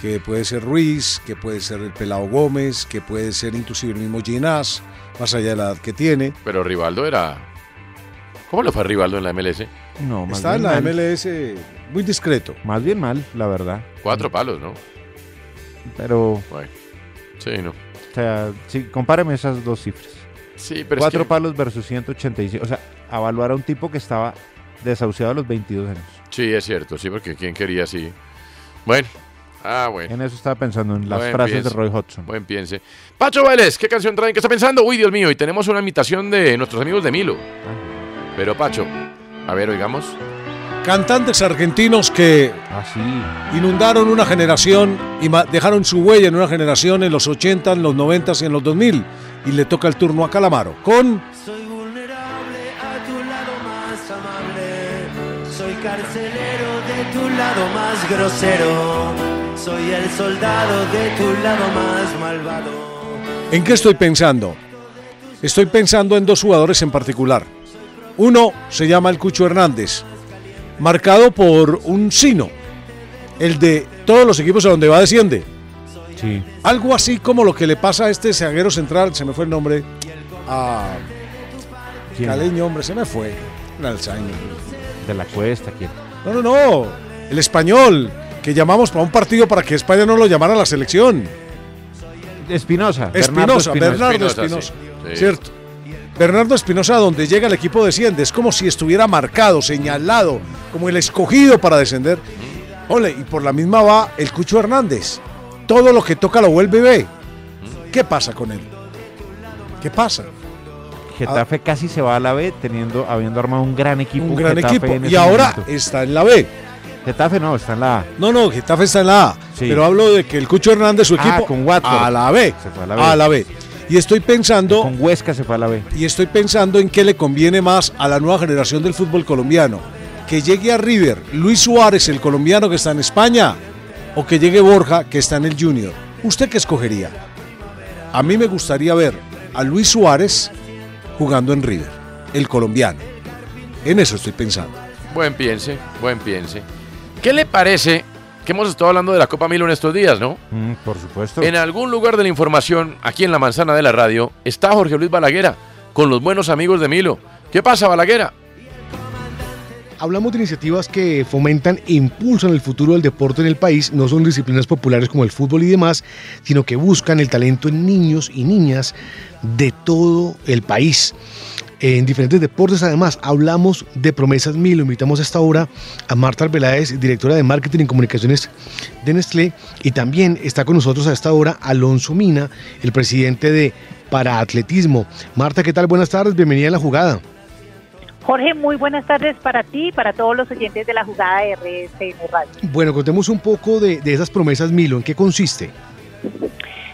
Que puede ser Ruiz, que puede ser el Pelao Gómez, que puede ser inclusive el mismo Ginás, más allá de la edad que tiene. Pero Rivaldo era. ¿Cómo le fue a Rivaldo en la MLS? No, más Está en bien la mal. MLS muy discreto. Más bien mal, la verdad. Cuatro palos, ¿no? Pero, Bueno. Sí, no. o sea, sí, compáreme esas dos cifras. Sí, pero Cuatro es que- palos versus 185. O sea, evaluar a un tipo que estaba desahuciado a los 22 años. Sí, es cierto, sí, porque ¿quién quería así? Bueno. Ah, bueno. En eso estaba pensando, en las Buen frases piense. de Roy Hodgson. Buen piense. Pacho Vélez, ¿qué canción traen? ¿Qué está pensando? Uy, Dios mío, y tenemos una invitación de nuestros amigos de Milo. Pero Pacho, a ver, oigamos. Cantantes argentinos que Ah, sí. inundaron una generación y dejaron su huella en una generación en los 80, en los 90 y en los 2000. Y le toca el turno a Calamaro con Soy vulnerable a tu lado más amable. Soy carcelero de tu lado más grosero. Soy el soldado de tu lado más malvado. ¿En qué estoy pensando? Estoy pensando en dos jugadores en particular. Uno se llama el Cucho Hernández, marcado por un sino, el de todos los equipos a donde va desciende. Sí. Algo así como lo que le pasa a este zaguero central, se me fue el nombre, a ¿Quién? Caleño, hombre, se me fue. Un Alzheimer. De la cuesta, ¿quién? No, no, no, el español, que llamamos para un partido para que España no lo llamara a la selección. Espinosa. Bernardo Espinosa, Bernardo Espinosa, sí. Cierto. Bernardo Espinosa, donde llega el equipo desciende, es como si estuviera marcado, señalado, como el escogido para descender. Ole, y por la misma va el Cucho Hernández. Todo lo que toca lo vuelve B. ¿Qué pasa con él? ¿Qué pasa? Getafe casi se va a la B teniendo, habiendo armado un gran equipo. Un gran Getafe equipo. Y ahora momento. está en la B. Getafe no, está en la A. No, no, Getafe está en la A. Sí. Pero hablo de que el Cucho Hernández, su Ah, equipo, con Watford. a la B. Se fue a la B. A la B. Y estoy pensando, Con Huesca se fue a la B. y estoy pensando en qué le conviene más a la nueva generación del fútbol colombiano. Que llegue a River Luis Suárez, el colombiano que está en España, o que llegue Borja, que está en el Junior. ¿Usted qué escogería? A mí me gustaría ver a Luis Suárez jugando en River, el colombiano. En eso estoy pensando. Buen piense, buen piense. ¿Qué le parece que hemos estado hablando de la Copa Milo en estos días, no? Mm, por supuesto. En algún lugar de la información, aquí en la manzana de la radio, está Jorge Luis Balaguera con los buenos amigos de Milo. ¿Qué pasa, Balaguera? Hablamos de iniciativas que fomentan e impulsan el futuro del deporte en el país. No son disciplinas populares como el fútbol y demás, sino que buscan el talento en niños y niñas de todo el país. En diferentes deportes, además, hablamos de Promesas Mil. Lo invitamos a esta hora a Marta Arbeláez, directora de Marketing y Comunicaciones de Nestlé. Y también está con nosotros a esta hora Alonso Mina, el presidente de Paraatletismo. Marta, ¿qué tal? Buenas tardes, bienvenida a la jugada. Jorge, muy buenas tardes para ti y para todos los oyentes de la jugada de RSN Radio. Bueno, contemos un poco de, de esas promesas Milo, ¿en qué consiste?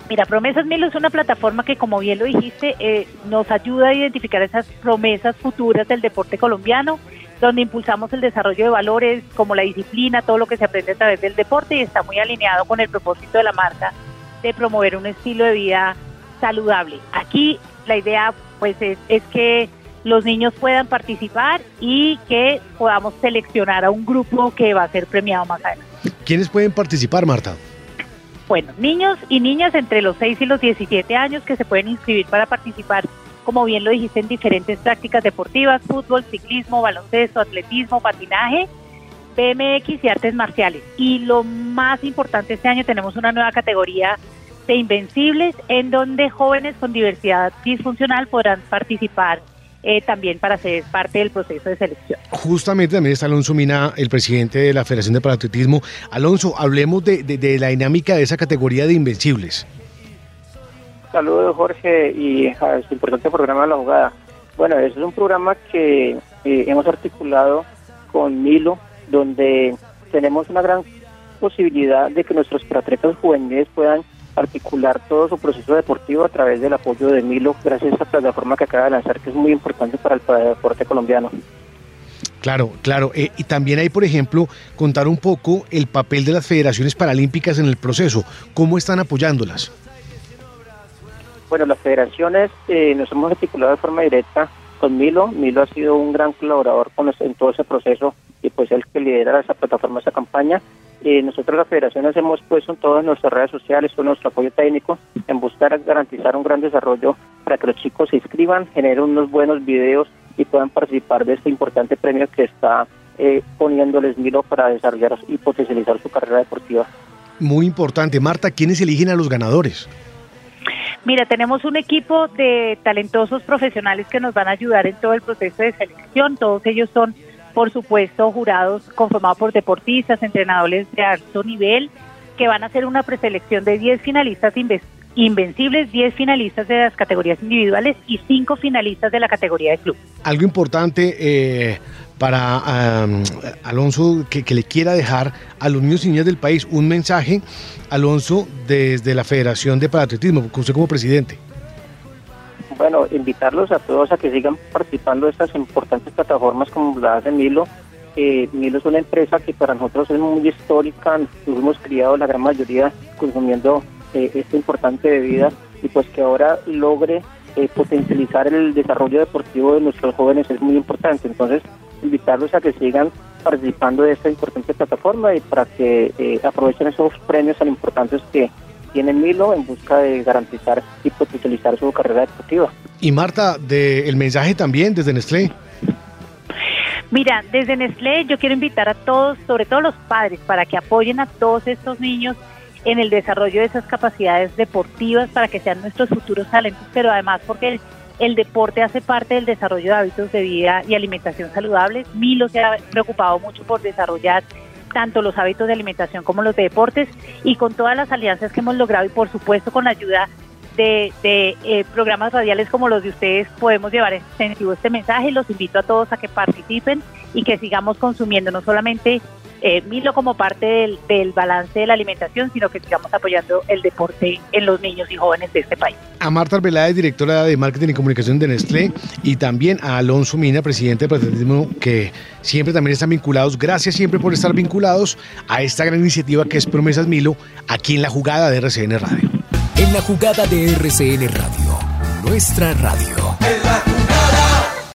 Mira, Promesas Milo es una plataforma que, como bien lo dijiste, eh, nos ayuda a identificar esas promesas futuras del deporte colombiano, donde impulsamos el desarrollo de valores como la disciplina, todo lo que se aprende a través del deporte y está muy alineado con el propósito de la marca de promover un estilo de vida saludable. Aquí la idea pues es, es que los niños puedan participar y que podamos seleccionar a un grupo que va a ser premiado más adelante. ¿Quiénes pueden participar, Marta? Bueno, niños y niñas entre los 6 y los 17 años que se pueden inscribir para participar, como bien lo dijiste, en diferentes prácticas deportivas, fútbol, ciclismo, baloncesto, atletismo, patinaje, BMX y artes marciales. Y lo más importante, este año tenemos una nueva categoría de Invencibles, en donde jóvenes con diversidad disfuncional podrán participar eh, también para ser parte del proceso de selección. Justamente también está Alonso Mina, el presidente de la Federación de Paratletismo. Alonso, hablemos de, de- de la dinámica de esa categoría de invencibles. Saludos Jorge y a su importante programa La Jugada. Bueno, ese es un programa que eh, hemos articulado con Milo, donde tenemos una gran posibilidad de que nuestros atletas juveniles puedan articular todo su proceso deportivo a través del apoyo de Milo, gracias a esta plataforma que acaba de lanzar, que es muy importante para el para el deporte colombiano. Claro, claro. Eh, y también hay, por ejemplo, contar un poco el papel de las federaciones paralímpicas en el proceso. ¿Cómo están apoyándolas? Bueno, las federaciones eh, nos hemos articulado de forma directa con Milo. Milo ha sido un gran colaborador con en todo ese proceso y pues él que lidera esa plataforma, esa campaña. Eh, nosotros las federaciones hemos puesto en todas nuestras redes sociales con nuestro apoyo técnico en buscar garantizar un gran desarrollo para que los chicos se inscriban, generen unos buenos videos y puedan participar de este importante premio que está eh, poniéndoles Milo para desarrollar y potencializar su carrera deportiva. Muy importante. Marta, ¿quiénes eligen a los ganadores? Mira, tenemos un equipo de talentosos profesionales que nos van a ayudar en todo el proceso de selección. Todos ellos son, por supuesto, jurados conformados por deportistas, entrenadores de alto nivel, que van a hacer una preselección de 10 finalistas invencibles, 10 finalistas de las categorías individuales y 5 finalistas de la categoría de club. Algo importante eh, para Alonso que, que le quiera dejar a los niños y niñas del país un mensaje, Alonso, desde la Federación de Paratletismo, usted como presidente. Bueno, invitarlos a todos a que sigan participando de estas importantes plataformas como la hace Milo. Eh, Milo es una empresa que para nosotros es muy histórica, nos hemos criado la gran mayoría consumiendo eh, esta importante bebida y pues que ahora logre eh, potencializar el desarrollo deportivo de nuestros jóvenes es muy importante. Entonces, invitarlos a que sigan participando de esta importante plataforma y para que eh, aprovechen esos premios tan importantes que tiene Milo en busca de garantizar y potencializar su carrera deportiva. Y Marta, de, el mensaje también desde Nestlé. Mira, desde Nestlé yo quiero invitar a todos, sobre todo los padres, para que apoyen a todos estos niños en el desarrollo de esas capacidades deportivas para que sean nuestros futuros talentos, pero además porque el, el deporte hace parte del desarrollo de hábitos de vida y alimentación saludables. Milo se ha preocupado mucho por desarrollar tanto los hábitos de alimentación como los de deportes y con todas las alianzas que hemos logrado y por supuesto con la ayuda de, de, eh, programas radiales como los de ustedes podemos llevar extensivo este mensaje. Los invito a todos a que participen y que sigamos consumiendo no solamente eh, Milo como parte del, del balance de la alimentación, sino que sigamos apoyando el deporte en los niños y jóvenes de este país. A Marta Arbeláez, directora de Marketing y Comunicación de Nestlé, y también a Alonso Mina, presidente de Patriotismo, que siempre también están vinculados. Gracias siempre por estar vinculados a esta gran iniciativa que es Promesas Milo, aquí en la jugada de RCN Radio. En la jugada de RCN Radio, nuestra radio. En la